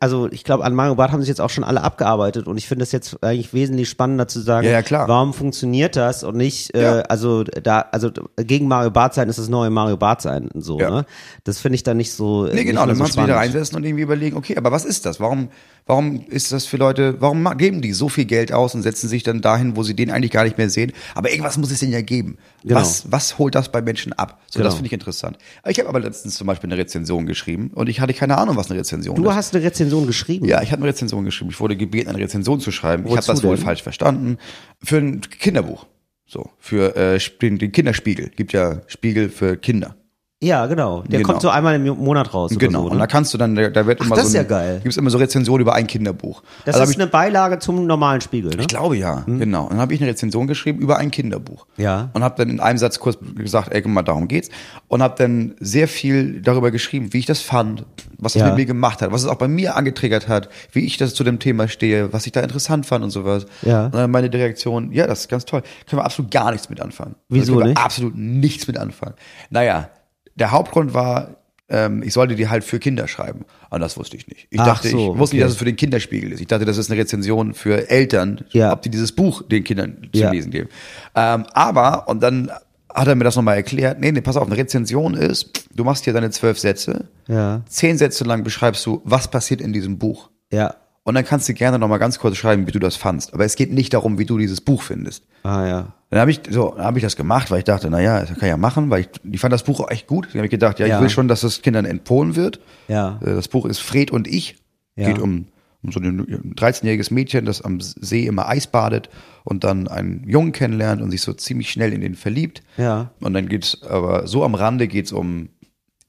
also ich glaube, an Mario Barth haben sich jetzt auch schon alle abgearbeitet und ich finde es jetzt eigentlich wesentlich spannender zu sagen, Ja, ja, klar. warum funktioniert das und nicht, äh, Ja. also da, also gegen Mario Barth sein ist das neue Mario Barth sein und so, ne? Das finde ich dann nicht so. äh, Nee, genau, dann so kannst du wieder reinsetzen und irgendwie überlegen, okay, aber was ist das? Warum, warum ist das für Leute, warum geben die so viel Geld aus und setzen sich dann dahin, wo sie den eigentlich gar nicht mehr sehen? Aber irgendwas muss es denen ja geben. Genau. Was, was holt das bei Menschen ab? So, Genau. das finde ich interessant. Ich habe aber letztens zum Beispiel eine Rezension geschrieben und ich hatte keine Ahnung, was eine Rezension Du ist. hast eine Rezension geschrieben. Ja, ich habe eine Rezension geschrieben. Ich wurde gebeten, eine Rezension zu schreiben. ich habe Wozu das wohl denn? falsch verstanden. Für ein Kinderbuch. So, für äh, den, den Kinderspiegel. Gibt ja Spiegel für Kinder. Ja, genau. Der Genau. kommt so einmal im Monat raus. Genau. So, Und da ne? kannst du dann, da da wird immer das so ist ein, ja geil. Gibt's immer so Rezensionen über ein Kinderbuch. Das Also ist eine Beilage zum normalen Spiegel, ne? ich glaube ja, genau. Und dann habe ich eine Rezension geschrieben über ein Kinderbuch. Ja. Und habe dann in einem Satz kurz gesagt, ey, guck mal, darum geht's. Und habe dann sehr viel darüber geschrieben, wie ich das fand, was es Ja. mit mir gemacht hat, was es auch bei mir angetriggert hat, wie ich das zu dem Thema stehe, was ich da interessant fand und sowas. Ja. Und dann meine Direktion, ja, das ist ganz toll. Können wir absolut gar nichts mit anfangen. Wieso können wir nicht? Absolut nichts mit anfangen. Naja, der Hauptgrund war, ähm, ich sollte die halt für Kinder schreiben. Und das wusste ich nicht. Ich Ach dachte, so, ich wusste nicht, okay. dass es für den Kinderspiegel ist. Ich dachte, das ist eine Rezension für Eltern, Ja. ob die dieses Buch den Kindern zu Ja. lesen geben. Ähm, aber, und dann hat er mir das nochmal erklärt, nee, nee, pass auf, eine Rezension ist, du machst hier deine zwölf Sätze, Ja. zehn Sätze lang beschreibst du, was passiert in diesem Buch. Ja. Und dann kannst du gerne nochmal ganz kurz schreiben, wie du das fandst. Aber es geht nicht darum, wie du dieses Buch findest. Ah ja. Dann habe ich so, dann habe ich das gemacht, weil ich dachte, na ja, das kann ich ja machen, weil ich, ich fand das Buch auch echt gut. Dann habe ich gedacht, ja, Ja. ich will schon, dass das Kindern empfohlen wird. Ja. Äh, Das Buch ist Fred und ich. Ja. Geht um, um so ein 13-jähriges Mädchen, das am See immer Eis badet und dann einen Jungen kennenlernt und sich so ziemlich schnell in den verliebt. Ja. Und dann geht's aber so am Rande geht's um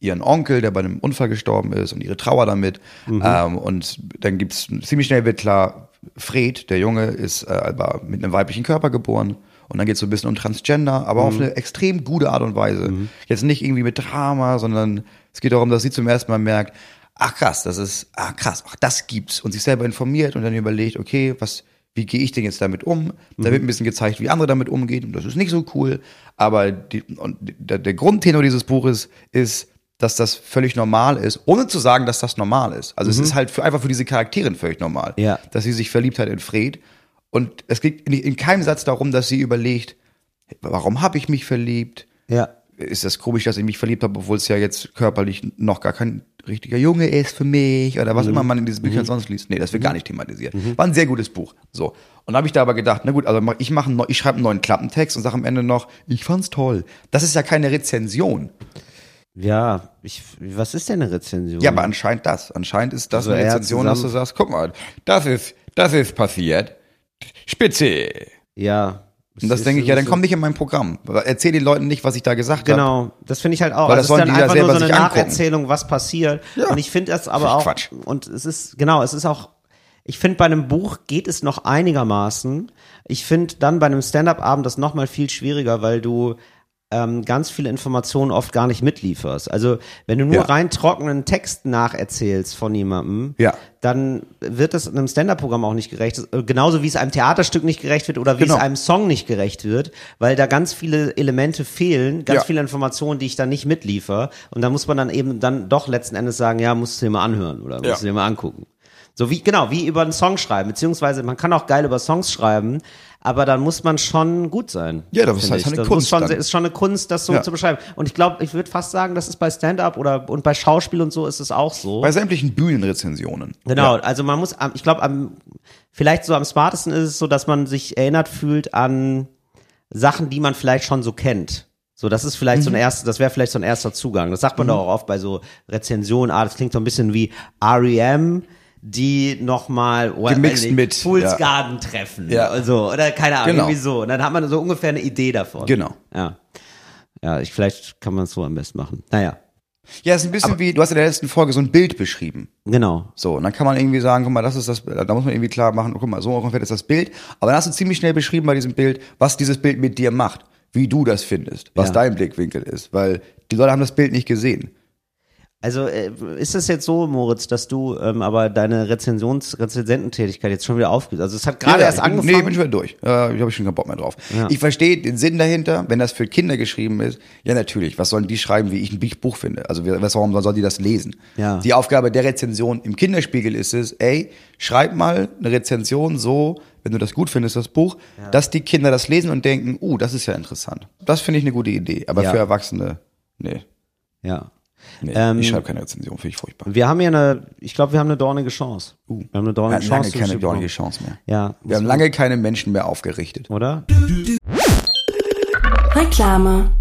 ihren Onkel, der bei einem Unfall gestorben ist und ihre Trauer damit. Mhm. Ähm, und dann gibt's ziemlich schnell wird klar, Fred, der Junge, ist äh, mit einem weiblichen Körper geboren. Und dann geht's so ein bisschen um Transgender, aber Mhm. auf eine extrem gute Art und Weise. Jetzt nicht irgendwie mit Drama, sondern es geht darum, dass sie zum ersten Mal merkt, ach krass, das ist, ah krass, ach das gibt's. Und sich selber informiert und dann überlegt, okay, was, wie gehe ich denn jetzt damit um? Da wird ein bisschen gezeigt, wie andere damit umgehen. Und das ist nicht so cool. Aber die, und der, der Grundtenor dieses Buches ist, dass das völlig normal ist, ohne zu sagen, dass das normal ist. Also es ist halt für, einfach für diese Charakterin völlig normal, Ja. dass sie sich verliebt hat in Fred. Und es geht in, in keinem Satz darum, dass sie überlegt, warum habe ich mich verliebt? Ja. Ist das komisch, dass ich mich verliebt habe, obwohl es ja jetzt körperlich noch gar kein richtiger Junge ist für mich oder Mhm. was immer man in diesen Büchern sonst liest. Nee, das wird gar nicht thematisiert. War ein sehr gutes Buch. So. Und da habe ich da aber gedacht, na gut, also ich mache ich schreibe einen neuen Klappentext und sage am Ende noch, ich fand's toll. Das ist ja keine Rezension. Ja, ich, was ist denn eine Rezension? Ja, aber anscheinend das. Anscheinend ist das Also eine Rezension, dass du sagst, guck mal, das ist, das ist passiert. Spitze. ja. Und das denke ich, ja, dann komm nicht in mein Programm. Erzähl den Leuten nicht, was ich da gesagt habe. Genau, das finde ich halt auch. Weil Also das es ist dann einfach nur so eine. Nacherzählung, was passiert. Ja. Und ich finde das aber auch. Quatsch. Und es ist, genau, es ist auch, ich finde bei einem Buch geht es noch einigermaßen. Ich finde dann bei einem Stand-up-Abend das nochmal viel schwieriger, weil du ähm, ganz viele Informationen oft gar nicht mitlieferst. Also wenn du nur Ja. rein trockenen Text nacherzählst von jemandem, Ja. dann wird es einem Stand-up-Programm auch nicht gerecht. Äh, Genauso wie es einem Theaterstück nicht gerecht wird oder wie Genau. es einem Song nicht gerecht wird, weil da ganz viele Elemente fehlen, ganz Ja. viele Informationen, die ich dann nicht mitliefer. Und da muss man dann eben dann doch letzten Endes sagen, ja, musst du dir mal anhören oder musst du dir mal angucken. So wie, genau, wie über einen Song schreiben, beziehungsweise man kann auch geil über Songs schreiben, aber dann muss man schon gut sein. Ja, das ist halt eine das Kunst schon, ist schon eine Kunst, das so Ja. zu beschreiben. Und ich glaube, ich würde fast sagen, das ist bei Stand-up oder und bei Schauspiel und so ist es auch so. Bei sämtlichen Bühnenrezensionen. Genau, Ja. also man muss, ich glaube, am vielleicht so am smartesten ist es so, dass man sich erinnert fühlt an Sachen, die man vielleicht schon so kennt. So, das ist vielleicht so Mhm. ein erster, das wäre vielleicht so ein erster Zugang. Das sagt man doch auch oft bei so Rezensionen. Ah, das klingt so ein bisschen wie R.E.M., die nochmal Gemixt mit, Fools ja. Garden treffen. Ja. Also, oder keine Ahnung, Genau. irgendwie so. Und dann hat man so ungefähr eine Idee davon. Genau. Ja. Ja, ich, vielleicht kann man es so am besten machen. Naja, Ja, es ist ein bisschen wie, du hast in der letzten Folge so ein Bild beschrieben. genau. So, und dann kann man irgendwie sagen, guck mal, das ist das, da muss man irgendwie klar machen, guck mal, so ungefähr ist das Bild. Aber dann hast du ziemlich schnell beschrieben bei diesem Bild, was dieses Bild mit dir macht. wie du das findest, was Ja. dein Blickwinkel ist, weil die Leute haben das Bild nicht gesehen. Also äh, ist es jetzt so, Moritz, dass du ähm, aber deine Rezensions Rezensententätigkeit jetzt schon wieder aufgibst? Also es hat gerade erst ich bin, angefangen. Nee, bin schon wieder durch. Äh, ich habe schon keinen Bock mehr drauf. Ich verstehe den Sinn dahinter, wenn das für Kinder geschrieben ist. Ja, natürlich. Was sollen die schreiben, wie ich ein Buch finde? Also was, warum sollen die das lesen? Ja. Die Aufgabe der Rezension im Kinderspiegel ist es, ey, schreib mal eine Rezension so, wenn du das gut findest, das Buch, dass die Kinder das lesen und denken, uh, das ist ja interessant. Das finde ich eine gute Idee. Aber Ja. für Erwachsene, nee. ja. Nee Ähm, ich schreibe keine Rezension, finde ich furchtbar. Wir haben ja eine, ich glaube, wir haben eine dornige Chance. Wir haben eine Wir dornige lange Chance. keine zu- dornige Chance mehr. Ja. Wir haben lange keine Menschen mehr aufgerichtet. Oder? Reklame.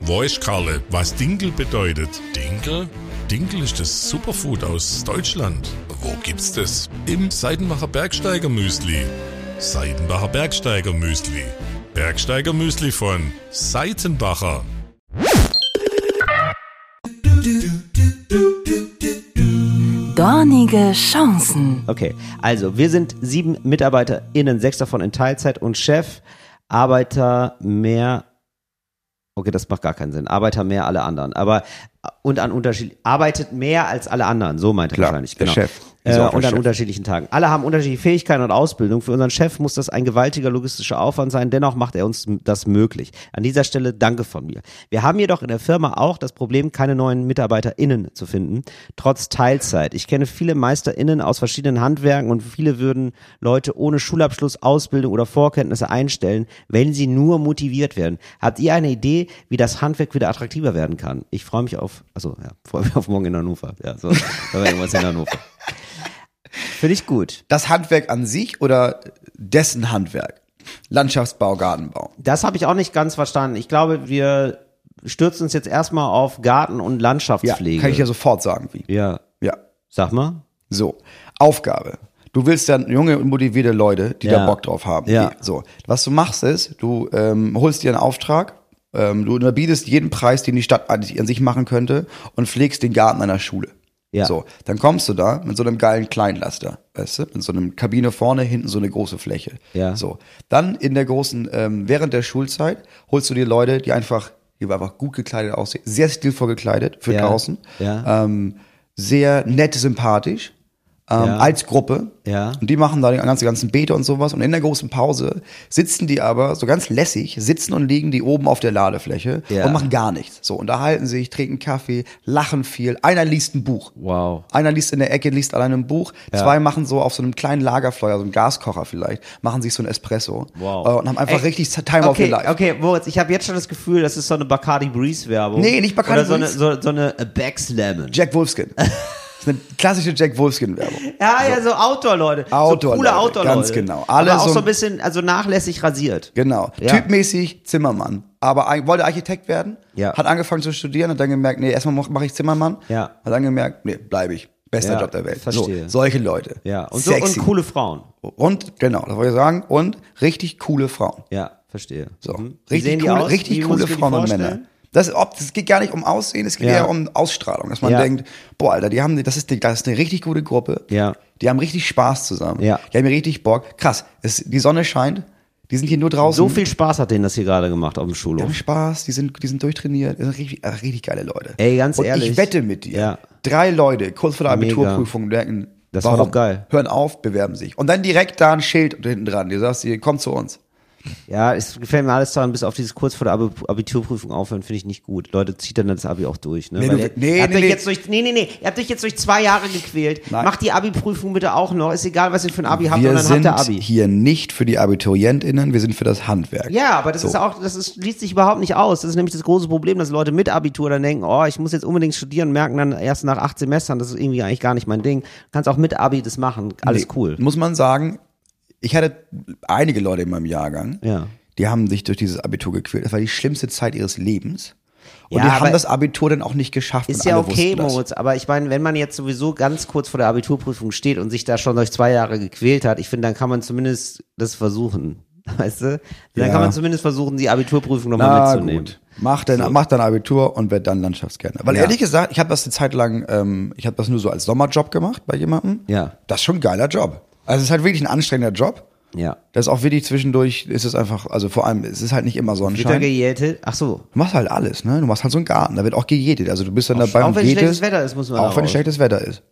Wo ist Karle, was Dinkel bedeutet? Dinkel? Dinkel ist das Superfood aus Deutschland. Wo gibt's das? Im Seidenbacher Bergsteiger Müsli. Seidenbacher Bergsteiger Müsli. Bergsteiger Müsli von Seitenbacher. Dornige Chancen. Okay, also wir sind sieben MitarbeiterInnen, sechs davon in Teilzeit und Chef, Arbeiter mehr. Okay, das macht gar keinen Sinn. Arbeiter mehr alle anderen. Aber und an Unterschied arbeitet mehr als alle anderen. So meint er Klar, wahrscheinlich. der Genau. Chef. Äh, und an Chef. unterschiedlichen Tagen. Alle haben unterschiedliche Fähigkeiten und Ausbildung. Für unseren Chef muss das ein gewaltiger logistischer Aufwand sein. Dennoch macht er uns das möglich. An dieser Stelle danke von mir. Wir haben jedoch in der Firma auch das Problem, keine neuen MitarbeiterInnen zu finden, trotz Teilzeit. Ich kenne viele MeisterInnen aus verschiedenen Handwerken und viele würden Leute ohne Schulabschluss, Ausbildung oder Vorkenntnisse einstellen, wenn sie nur motiviert werden. Habt ihr eine Idee, wie das Handwerk wieder attraktiver werden kann? Ich freue mich auf, also ja, freue mich auf morgen in Hannover. Ja, so, irgendwas in Hannover. Finde ich gut. Das Handwerk an sich oder dessen Handwerk? Landschaftsbau, Gartenbau. Das habe ich auch nicht ganz verstanden. Ich glaube, wir stürzen uns jetzt erstmal auf Garten- und Ja, Landschaftspflege. kann ich ja sofort sagen, wie. ja. Ja. Sag mal. So, Aufgabe. Du willst dann junge und motivierte Leute, die Ja. da Bock drauf haben. Ja. Die, so, was du machst ist, du ähm, holst dir einen Auftrag, ähm, du unterbietest jeden Preis, den die Stadt an sich machen könnte und pflegst den Garten einer Schule. Ja. So, dann kommst du da mit so einem geilen Kleinlaster, weißt du, mit so einem Kabine vorne, hinten so eine große Fläche. Ja. So, dann in der großen, ähm, während der Schulzeit holst du dir Leute, die einfach, die einfach gut gekleidet aussehen, sehr stilvoll gekleidet für Ja. draußen, Ja. ähm, sehr nett, sympathisch, ähm, Ja. als Gruppe. Ja. Und die machen da die ganze, ganzen Beete und sowas. Und in der großen Pause sitzen die aber so ganz lässig, sitzen und liegen die oben auf der Ladefläche Ja. und machen gar nichts. So, unterhalten sich, trinken Kaffee, lachen viel. Einer liest ein Buch. Wow. Einer liest in der Ecke, liest alleine ein Buch. Zwei machen so auf so einem kleinen Lagerfeuer, so einem Gaskocher vielleicht, machen sich so ein Espresso. Wow. Äh, Und haben einfach Ey, richtig Time of okay, your life. Okay, Moritz, ich habe jetzt schon das Gefühl, das ist so eine Bacardi Breeze Werbung. Nee, nicht Bacardi Oder so eine, Breeze. so, so eine Becks Lemon. Jack Wolfskin. Das ist eine klassische Jack Wolfskin-Werbung. ja, ja, so Outdoor-Leute. so Outdoor-Leute, coole Outdoor-Leute. ganz genau. Alle Aber auch so so ein- bisschen, also nachlässig rasiert. Genau. Ja. Typmäßig Zimmermann. Aber wollte Architekt werden. Ja. Hat angefangen zu studieren, hat dann gemerkt, nee, erstmal mache mach ich Zimmermann. Ja. Hat dann gemerkt, nee, bleibe ich. Bester Ja, Job der Welt. verstehe. So, solche Leute. Ja, und, so, und coole Frauen. Und, genau, das wollte ich sagen. Und richtig coole Frauen. Ja, verstehe. So. Mhm. Richtig, coole, aus? richtig coole Frauen und? Männer. Das, ob, das geht gar nicht um Aussehen, es geht Ja. eher um Ausstrahlung. Dass man Ja. denkt, boah, Alter, die haben, das ist, die, das ist eine richtig gute Gruppe. Ja. Die haben richtig Spaß zusammen. Ja. Die haben richtig Bock. Krass, es, die Sonne scheint. Die sind hier nur draußen. So viel Spaß hat denen das hier gerade gemacht auf dem Die Schulhof. haben Spaß, die sind, die sind durchtrainiert, die sind richtig, richtig geile Leute. Ey, ganz Und ehrlich. ich wette mit dir, Ja. drei Leute kurz vor der. Abiturprüfung denken, Das war warum? doch geil. Hören auf, bewerben sich. Und dann direkt da ein Schild hinten dran, die sagst, ihr kommt zu uns. Ja, es gefällt mir alles daran, bis auf dieses kurz vor der Abi Abiturprüfung aufhören, finde ich nicht gut. Leute, zieht dann das Abi auch durch. Ne? Nee, Weil du- ihr, nee, ihr habt nee, euch nee. Jetzt durch, nee, nee, nee. Ihr habt euch jetzt durch zwei Jahre gequält. Nein. Macht die Abi-Prüfung bitte auch noch. Ist egal, was ihr für ein Abi habt, wir und dann habt sind ihr Abi. hier nicht für die AbiturientInnen, wir sind für das Handwerk. Ja, aber das So. ist auch, das ist, liest sich überhaupt nicht aus. Das ist nämlich das große Problem, dass Leute mit Abitur dann denken, oh, ich muss jetzt unbedingt studieren, merken dann erst nach acht Semestern, das ist irgendwie eigentlich gar nicht mein Ding. Du kannst auch mit Abi das machen. Alles Nee, cool. Muss man sagen, ich hatte einige Leute in meinem Jahrgang, Ja. die haben sich durch dieses Abitur gequält. Das war die schlimmste Zeit ihres Lebens. Und Ja, die haben das Abitur dann auch nicht geschafft. Ist ja okay. Moritz, aber ich meine, wenn man jetzt sowieso ganz kurz vor der Abiturprüfung steht und sich da schon durch zwei Jahre gequält hat, ich finde, dann kann man zumindest das versuchen. Weißt du? Dann Ja. kann man zumindest versuchen, die Abiturprüfung nochmal mitzunehmen. gut. Mach dann, mach dann Abitur und werd dann Landschaftsgärtner. Weil Ja. ehrlich gesagt, ich habe das eine Zeit lang, ähm, ich habe das nur so als Sommerjob gemacht bei jemandem. Ja. Das ist schon ein geiler Job. Also es ist halt wirklich ein anstrengender Job. Ja. Das ist auch wirklich zwischendurch, ist es einfach, also vor allem, es ist halt nicht immer Wird da Sonnenschein. Du gejätet? Ach so. machst halt alles, ne? Du machst halt so einen Garten, da wird auch gejätet. Also du bist dann dabei auch und wenn jätest. schlechtes Wetter ist, muss man Auch wenn raus. schlechtes Wetter ist.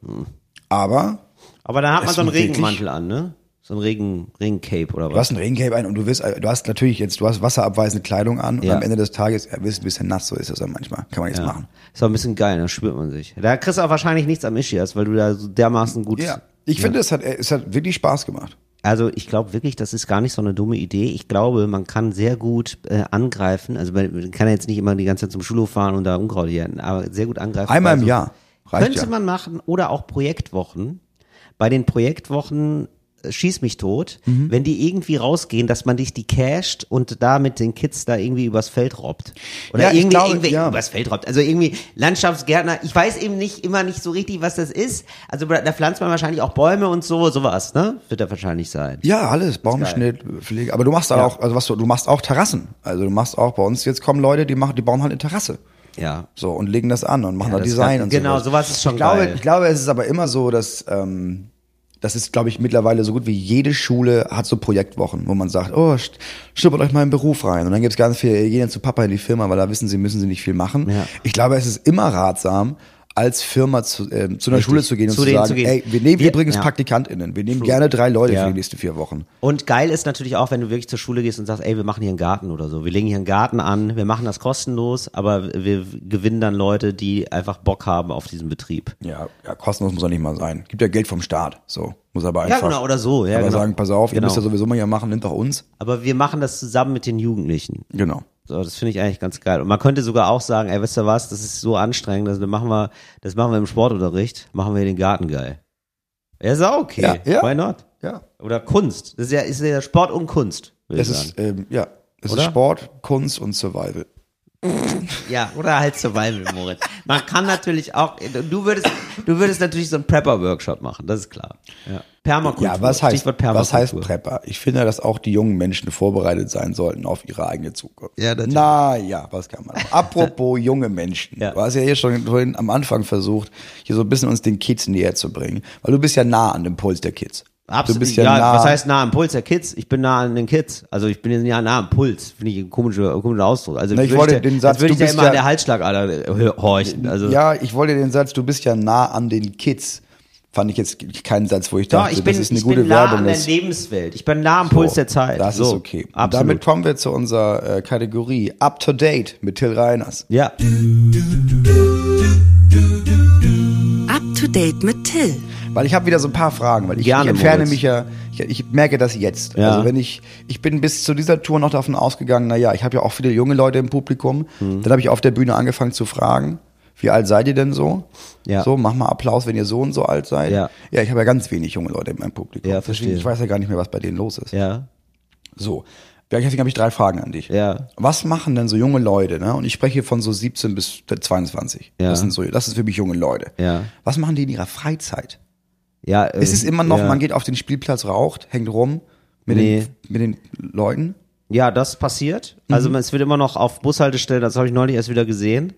Aber Aber dann hat man so einen Regenmantel an, ne? So ein Regen, Regencape oder du was? hast ein Regencape ein und du wirst, du hast natürlich jetzt, du hast wasserabweisende Kleidung an und Ja. am Ende des Tages ja, wirst du ein bisschen nass, so ist das dann manchmal. Kann man nichts machen. Ist auch ein bisschen geil, da spürt man sich. Da kriegst du auch wahrscheinlich nichts am Ischias, weil du da so dermaßen gut. Ja. Ich finde, es hat, es hat wirklich Spaß gemacht. Also ich glaube wirklich, das ist gar nicht so eine dumme Idee. Ich glaube, man kann sehr gut äh, angreifen. Also man kann ja jetzt nicht immer die ganze Zeit zum Schulhof fahren und da Unkraut jäten, aber sehr gut angreifen. Einmal im Jahr. Reicht Könnte ja. man machen oder auch Projektwochen. Bei den Projektwochen schieß mich tot, Mhm. wenn die irgendwie rausgehen, dass man dich die casht und da mit den Kids da irgendwie übers Feld robbt. Oder Ja, irgendwie, glaube, irgendwie ja. übers Feld robbt. Also irgendwie Landschaftsgärtner. Ich weiß eben nicht immer nicht so richtig, was das ist. Also da pflanzt man wahrscheinlich auch Bäume und so, sowas, ne? Wird da wahrscheinlich sein. Ja, alles, Baumschnitt, Pflege. Aber du machst dann auch, also was du, du machst auch Terrassen. Also du machst auch bei uns, jetzt kommen Leute, die machen, die bauen halt eine Terrasse. Ja. So, und legen das an und machen Ja, da Design kann- und genau, sowas. sowas ist schon ich glaube, geil. Ich glaube, es ist aber immer so, dass, ähm, das ist, glaube ich, mittlerweile so gut wie jede Schule hat so Projektwochen, wo man sagt, oh, schnuppert euch mal in den Beruf rein. Und dann gibt's ganz viel, gehen jetzt zu Papa in die Firma, weil da wissen sie, müssen sie nicht viel machen. Ja. Ich glaube, es ist immer ratsam, als Firma zu, ähm, zu einer Richtig. Schule zu gehen und Zu zu, denen sagen, zu gehen. ey, wir nehmen Wir- übrigens ja. PraktikantInnen, wir nehmen gerne drei Leute Ja. für die nächsten vier Wochen. Und geil ist natürlich auch, wenn du wirklich zur Schule gehst und sagst, ey, wir machen hier einen Garten oder so. Wir legen hier einen Garten an, wir machen das kostenlos, aber wir gewinnen dann Leute, die einfach Bock haben auf diesen Betrieb. Ja, ja, kostenlos muss auch nicht mal sein. Gibt ja Geld vom Staat, so. Muss aber Ja, einfach. genau, oder so. Ja, aber genau. sagen, pass auf, ihr Genau. müsst ja sowieso mal hier machen, nimmt doch uns. Aber wir machen das zusammen mit den Jugendlichen. Genau. So, das finde ich eigentlich ganz geil. Und man könnte sogar auch sagen, ey, weißt du was, das ist so anstrengend, also, das machen wir, das machen wir im Sportunterricht, machen wir den Garten geil. Ja, ist auch okay. Ja, ja. Why not? Ja. Oder Kunst. Das ist ja, ist ja Sport und Kunst, Es ist, ähm, ja, es Oder? ist Sport, Kunst und Survival. Ja, oder halt Survival, Moritz. Man kann natürlich auch, du würdest, du würdest natürlich so einen Prepper-Workshop machen, das ist klar. Ja. Permakultur. Ja, was heißt, Stichwort was heißt Permakultur. Prepper? Ich finde, dass auch die jungen Menschen vorbereitet sein sollten auf ihre eigene Zukunft. Ja, natürlich. Na ja, was kann man. Apropos junge Menschen. Ja. Du hast ja hier schon vorhin am Anfang versucht, hier so ein bisschen uns den Kids näher zu bringen. Weil du bist ja nah an dem Puls der Kids. Absolut. Du bist ja, ja, nah. was heißt nah am Puls der Kids? Ich bin nah an den Kids. Also ich bin ja nah am Puls. Finde ich ein komischer, komischer Ausdruck. Also Na, ich würde wollte den Satz, würde du ich ja bist immer ja- an der Halsschlagader äh, horchen. Also Ja, ich wollte den Satz, du bist ja nah an den Kids. Fand ich jetzt keinen Satz, wo ich dachte, ich bin, das ist eine ich gute bin nah Werbung. an der. Lebenswelt. Ich bin nah am Puls der Zeit. Das so, ist okay. Absolut. damit kommen wir zu unserer äh, Kategorie Up to Date mit Till Reiners. ja. Up to date mit Till. Weil ich habe wieder so ein paar Fragen, weil ich, Gerne, ich entferne Moritz. mich ja, ich, ich merke das jetzt. Ja. Also wenn ich, ich bin bis zu dieser Tour noch davon ausgegangen, na ja, ich habe ja auch viele junge Leute im Publikum. Mhm. Dann habe ich auf der Bühne angefangen zu fragen, wie alt seid ihr denn so? Ja. So, mach mal Applaus, wenn ihr so und so alt seid. Ja. Ja, ich habe ja ganz wenig junge Leute in meinem Publikum. Ja, verstehe. ich weiß ja gar nicht mehr, was bei denen los ist. Ja. So. Deswegen habe ich drei Fragen an dich. Ja. Was machen denn so junge Leute, ne? Und ich spreche hier von so 17 bis 22. Ja. Das sind so, das ist für mich junge Leute. Ja. Was machen die in ihrer Freizeit? Ja, äh, Es ist immer noch, ja. man geht auf den Spielplatz, raucht, hängt rum mit, Nee. den, mit den Leuten. Ja, das passiert. Also Mhm. es wird immer noch auf Bushaltestellen, das habe ich neulich erst wieder gesehen.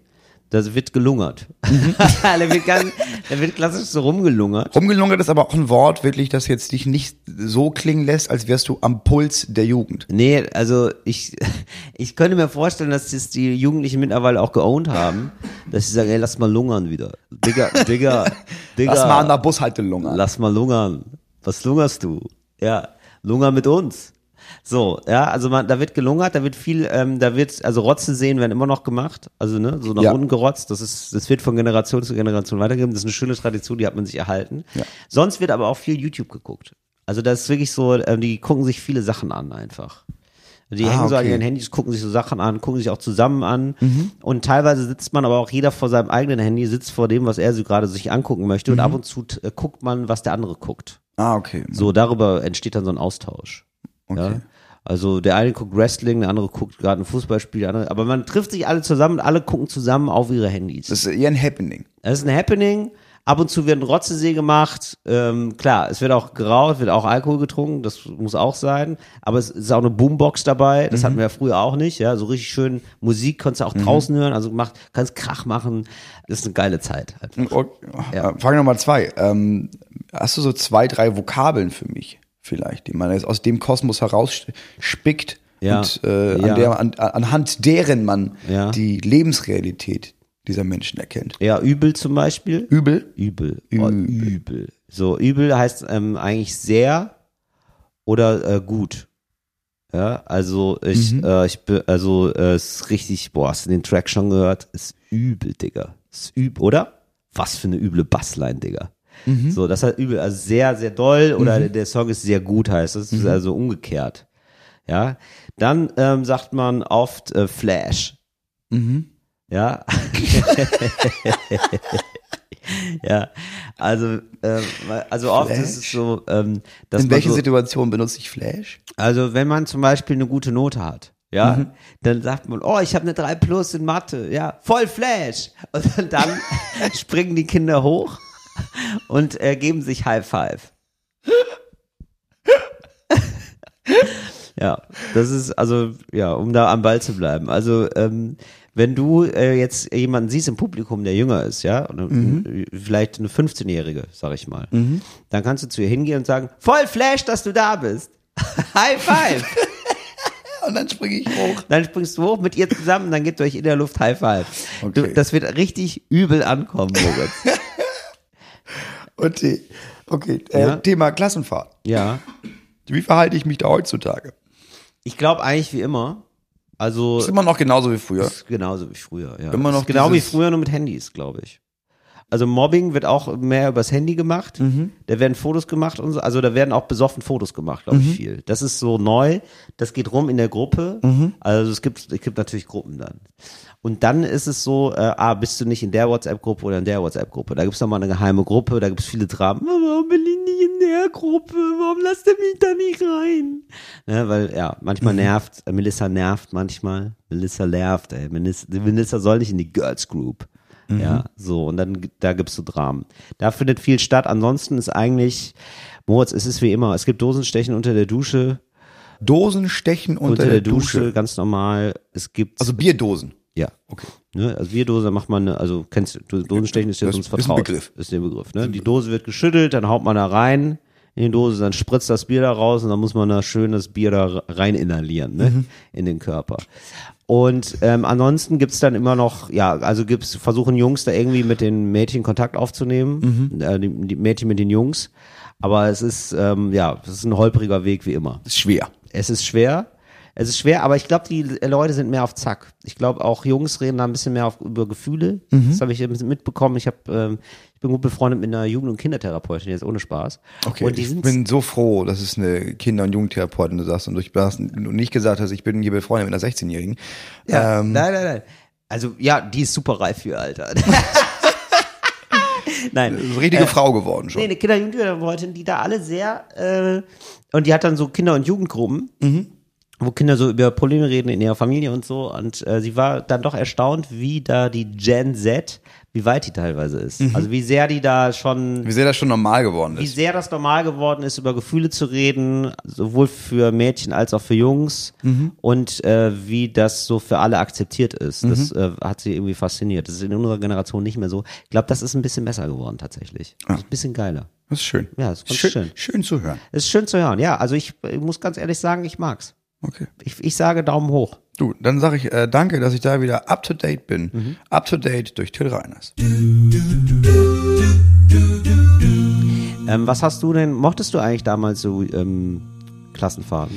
Das wird gelungert. Mhm. da, wird ganz, da wird klassisch so rumgelungert. Rumgelungert ist aber auch ein Wort, wirklich, das jetzt dich nicht so klingen lässt, als wärst du am Puls der Jugend. Nee, also ich, ich könnte mir vorstellen, dass das die Jugendlichen mittlerweile auch geowned haben, dass sie sagen, ey, lass mal lungern wieder. Digga, Digga, Digga. Lass mal an der Bushaltelung an. Lass mal lungern. Was lungerst du? Ja, lunger mit uns. So, ja, also man, da wird gelungert, da wird viel, ähm, da wird, also Rotze sehen werden immer noch gemacht, also ne, so nach Ja. unten gerotzt, das ist, das wird von Generation zu Generation weitergegeben, das ist eine schöne Tradition, die hat man sich erhalten. Ja. Sonst wird aber auch viel YouTube geguckt. Also das ist wirklich so, ähm, die gucken sich viele Sachen an einfach. Die Ah, hängen so an okay. ihren Handys, gucken sich so Sachen an, gucken sich auch zusammen an. Mhm. Und teilweise sitzt man aber auch jeder vor seinem eigenen Handy, sitzt vor dem, was er so gerade sich angucken möchte. Mhm. Und ab und zu äh, guckt man, was der andere guckt. Ah, okay. So, darüber entsteht dann so ein Austausch. Okay. Ja? Also der eine guckt Wrestling, der andere guckt gerade ein Fußballspiel, der andere, aber man trifft sich alle zusammen und alle gucken zusammen auf ihre Handys. Das ist eher ein Happening. Das ist ein Happening. Ab und zu wird ein Rotzesee gemacht. Ähm, klar, es wird auch geraucht, wird auch Alkohol getrunken, das muss auch sein. Aber es ist auch eine Boombox dabei, das hatten wir ja früher auch nicht. Ja, so richtig schön Musik konntest du auch draußen hören, also macht, kannst Krach machen. Das ist eine geile Zeit. Einfach. Okay. Ja. Äh, Frage Nummer zwei. Ähm, hast du so zwei, drei Vokabeln für mich? Vielleicht, die man jetzt aus dem Kosmos herausspickt Ja. und äh, Ja. an der, an, anhand deren man Ja. die Lebensrealität dieser Menschen erkennt. Ja, übel zum Beispiel. Übel? Übel. Oh, übel. So, übel heißt ähm, eigentlich sehr oder äh, gut. Ja, also ich, äh, ich bin, also äh, es ist richtig, boah, hast du den Track schon gehört? Ist übel, Digga. Ist übel, oder? Was für eine üble Bassline, Digga. So, das hat übel, also sehr, sehr doll oder der Song ist sehr gut heißt. Das ist also umgekehrt. Ja, dann ähm, sagt man oft äh, Flash. Ja. ja, also, ähm, also oft Flash? ist es so, ähm, dass In man welchen so, Situationen benutze ich Flash? also wenn man zum Beispiel eine gute Note hat, ja, Mhm. dann sagt man, oh, ich habe eine 3 plus in Mathe, ja, voll Flash. Und dann springen die Kinder hoch und äh, geben sich High Five. Ja, das ist also, ja, um da am Ball zu bleiben. Also, ähm, wenn du äh, jetzt jemanden siehst im Publikum, der jünger ist, ja, Mhm. äh, vielleicht eine 15-Jährige, sag ich mal, dann kannst du zu ihr hingehen und sagen, voll Flash, dass du da bist. High Five. Und dann springe ich hoch. Dann springst du hoch mit ihr zusammen, dann gebt euch in der Luft High Five. Du, Okay. das wird richtig übel ankommen, Moritz. Okay, okay. Äh, Ja. Thema Klassenfahrt. ja. Wie verhalte ich mich da heutzutage? Ich glaube eigentlich wie immer. Also, Ist immer noch genauso wie früher. ist genauso wie früher, ja. Immer noch ist genau wie früher, nur mit Handys, glaube ich. Also Mobbing wird auch mehr übers Handy gemacht. Mhm. Da werden Fotos gemacht und so. Also da werden auch besoffen Fotos gemacht, glaube Mhm. ich, viel. Das ist so neu. Das geht rum in der Gruppe. Mhm. Also es gibt, es gibt natürlich Gruppen dann. Und dann ist es so, äh, ah, bist du nicht in der WhatsApp-Gruppe oder in der WhatsApp-Gruppe? Da gibt's noch mal eine geheime Gruppe, da gibt's viele Dramen. "Ah, Warum bin ich nicht in der Gruppe? Warum lasst ihr mich da nicht rein? Ne, weil, ja, manchmal Mhm. nervt, äh, Melissa nervt manchmal. Melissa nervt, ey. Melissa, Melissa soll nicht in die Girls Group. Mhm. Ja, so, und dann, da gibt's so Dramen. Da findet viel statt. Ansonsten ist eigentlich, Moritz, es ist wie immer. Es gibt Dosenstechen unter der Dusche, Dosenstechen unter, unter, der, Dusche, ganz normal. Es gibt, Also Bierdosen. Ja. Okay. Ne, also Bierdose macht man, eine, also kennst du, Dosenstechen ist ja Das sonst ist ein vertraut. Begriff. Ist der Begriff. Ne? Die Dose wird geschüttelt, dann haut man da rein in die Dose, dann spritzt das Bier da raus und dann muss man da schön das Bier da rein inhalieren, ne? Mhm. In den Körper. Und ähm, ansonsten gibt's dann immer noch, ja, also gibt's, versuchen Jungs da irgendwie mit den Mädchen Kontakt aufzunehmen, Mhm. äh, die, die Mädchen mit den Jungs. Aber es ist, ähm, ja, es ist ein holpriger Weg wie immer. ist schwer. Es ist schwer. Es ist schwer, aber ich glaube, die Leute sind mehr auf Zack. Ich glaube, auch Jungs reden da ein bisschen mehr auf, über Gefühle. Mhm. Das habe ich mitbekommen. Ich habe, ähm, ich bin gut befreundet mit einer Jugend- und Kindertherapeutin, jetzt ohne Spaß. Okay, ich bin so froh, dass es eine Kinder- und Jugendtherapeutin du sagst und du hast nicht gesagt hast, ich bin hier befreundet mit einer 16-Jährigen. ja, Ähm, nein, nein, nein. Also ja, die ist super reif für Alter. nein. richtige Frau geworden schon. Nee, eine Kinder- und Jugendtherapeutin, die da alle sehr, äh, und die hat dann so Kinder- und Jugendgruppen, wo Kinder so über Probleme reden in ihrer Familie und so. Und äh, sie war dann doch erstaunt, wie da die Gen Z, wie weit die teilweise ist. Also wie sehr die da schon Wie sehr das schon normal geworden wie ist. sehr das normal geworden ist, über Gefühle zu reden, sowohl für Mädchen als auch für Jungs und äh, wie das so für alle akzeptiert ist. Das äh, hat sie irgendwie fasziniert. Das ist in unserer Generation nicht mehr so. Ich glaube, das ist ein bisschen besser geworden tatsächlich. Das ist ein bisschen geiler. Das ist schön. Ja, das ist ganz schön, schön. schön zu hören. Es ist schön zu hören. Ja, also ich, ich muss ganz ehrlich sagen, ich mag's. Okay. Ich, ich sage Daumen hoch. Du, dann sage ich äh, danke, dass ich da wieder up to date bin. Mhm. Up to date durch Till Reiners. Ähm, was hast du denn, mochtest du eigentlich damals so ähm, Klassenfahrten?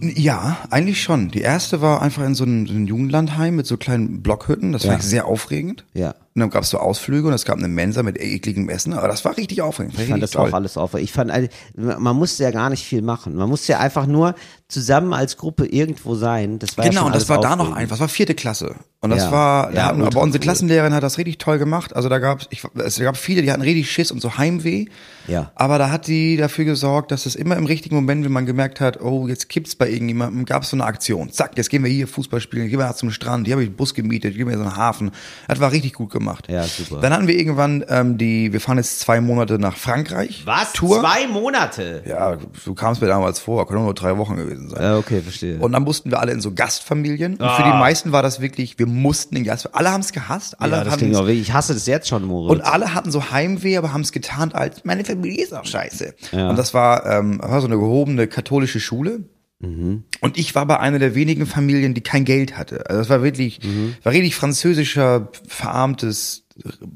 Ja, eigentlich schon. Die erste war einfach in so einem, so einem Jugendlandheim mit so kleinen Blockhütten. Das Ja. fand ich sehr aufregend. Ja. Und dann gab es so Ausflüge und es gab eine Mensa mit ekligem Essen. Aber das war richtig aufregend. Ich fand das auch alles auf. Ich fand, also, man musste ja gar nicht viel machen. Man musste ja einfach nur zusammen als Gruppe irgendwo sein. Das war ja Genau, schon und das war da noch aufregend. einfach. Das war vierte Klasse. Und das Ja. war, da Ja, hatten, aber unsere cool. Klassenlehrerin hat das richtig toll gemacht. Also da ich, es gab viele, die hatten richtig Schiss und so Heimweh. Ja. Aber da hat die dafür gesorgt, dass es immer im richtigen Moment, wenn man gemerkt hat, oh, jetzt kippt's bei irgendjemandem, gab es so eine Aktion. Zack, jetzt gehen wir hier Fußball spielen, gehen wir zum Strand, hier habe ich einen Bus gemietet, gehen wir in so einen Hafen. Das war richtig gut gemacht. Ja, super. Dann hatten wir irgendwann ähm, die, wir fahren jetzt zwei Monate nach Frankreich. Was? Tour. Zwei Monate? Ja, du kamst mir damals vor, können nur drei Wochen gewesen gewesen sein. Ja, okay, verstehe. Und dann mussten wir alle in so Gastfamilien. Und für die meisten war das wirklich, wir mussten in Gastfamilien. Alle haben es gehasst. Alle ja, das haben klingt auch wirklich. Ich hasse das jetzt schon, Moritz. und alle hatten so Heimweh, aber haben es getarnt als, meine Familie ist auch scheiße. Und das war, ähm, war so eine gehobene katholische Schule. Und ich war bei einer der wenigen Familien, die kein Geld hatte. Also das war wirklich, war richtig französischer, verarmtes,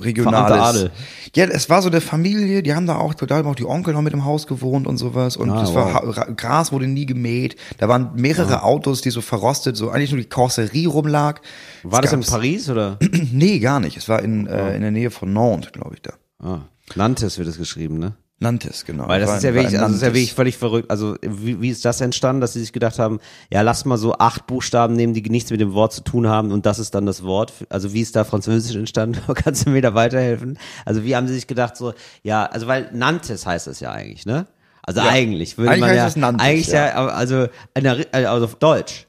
regionales. Ja, es war so eine Familie, die haben da auch, da haben auch die Onkel noch mit im Haus gewohnt und sowas. Und Ah, das war, wow. Ra- Gras wurde nie gemäht. Da waren mehrere Autos, die so verrostet, so eigentlich nur die Karosserie rumlag. war Es das in Paris oder? Nee, gar nicht. Es war in, äh, in der Nähe von Nantes, glaube ich, da. ah, Nantes wird es geschrieben, ne? Nantes, genau. Weil das War ist ja wirklich, also das ist ja wirklich völlig verrückt. Also wie, wie ist das entstanden, dass sie sich gedacht haben, ja, lass mal so acht Buchstaben nehmen, die nichts mit dem Wort zu tun haben und das ist dann das Wort. Also wie ist da Französisch entstanden? Kannst du mir da weiterhelfen? Also wie haben sie sich gedacht, so, ja, also weil Nantes heißt es ja eigentlich, ne? Also Ja. eigentlich würde Eigentlich man ja, es Nantes, eigentlich ja. ja, also, äh, also auf Deutsch,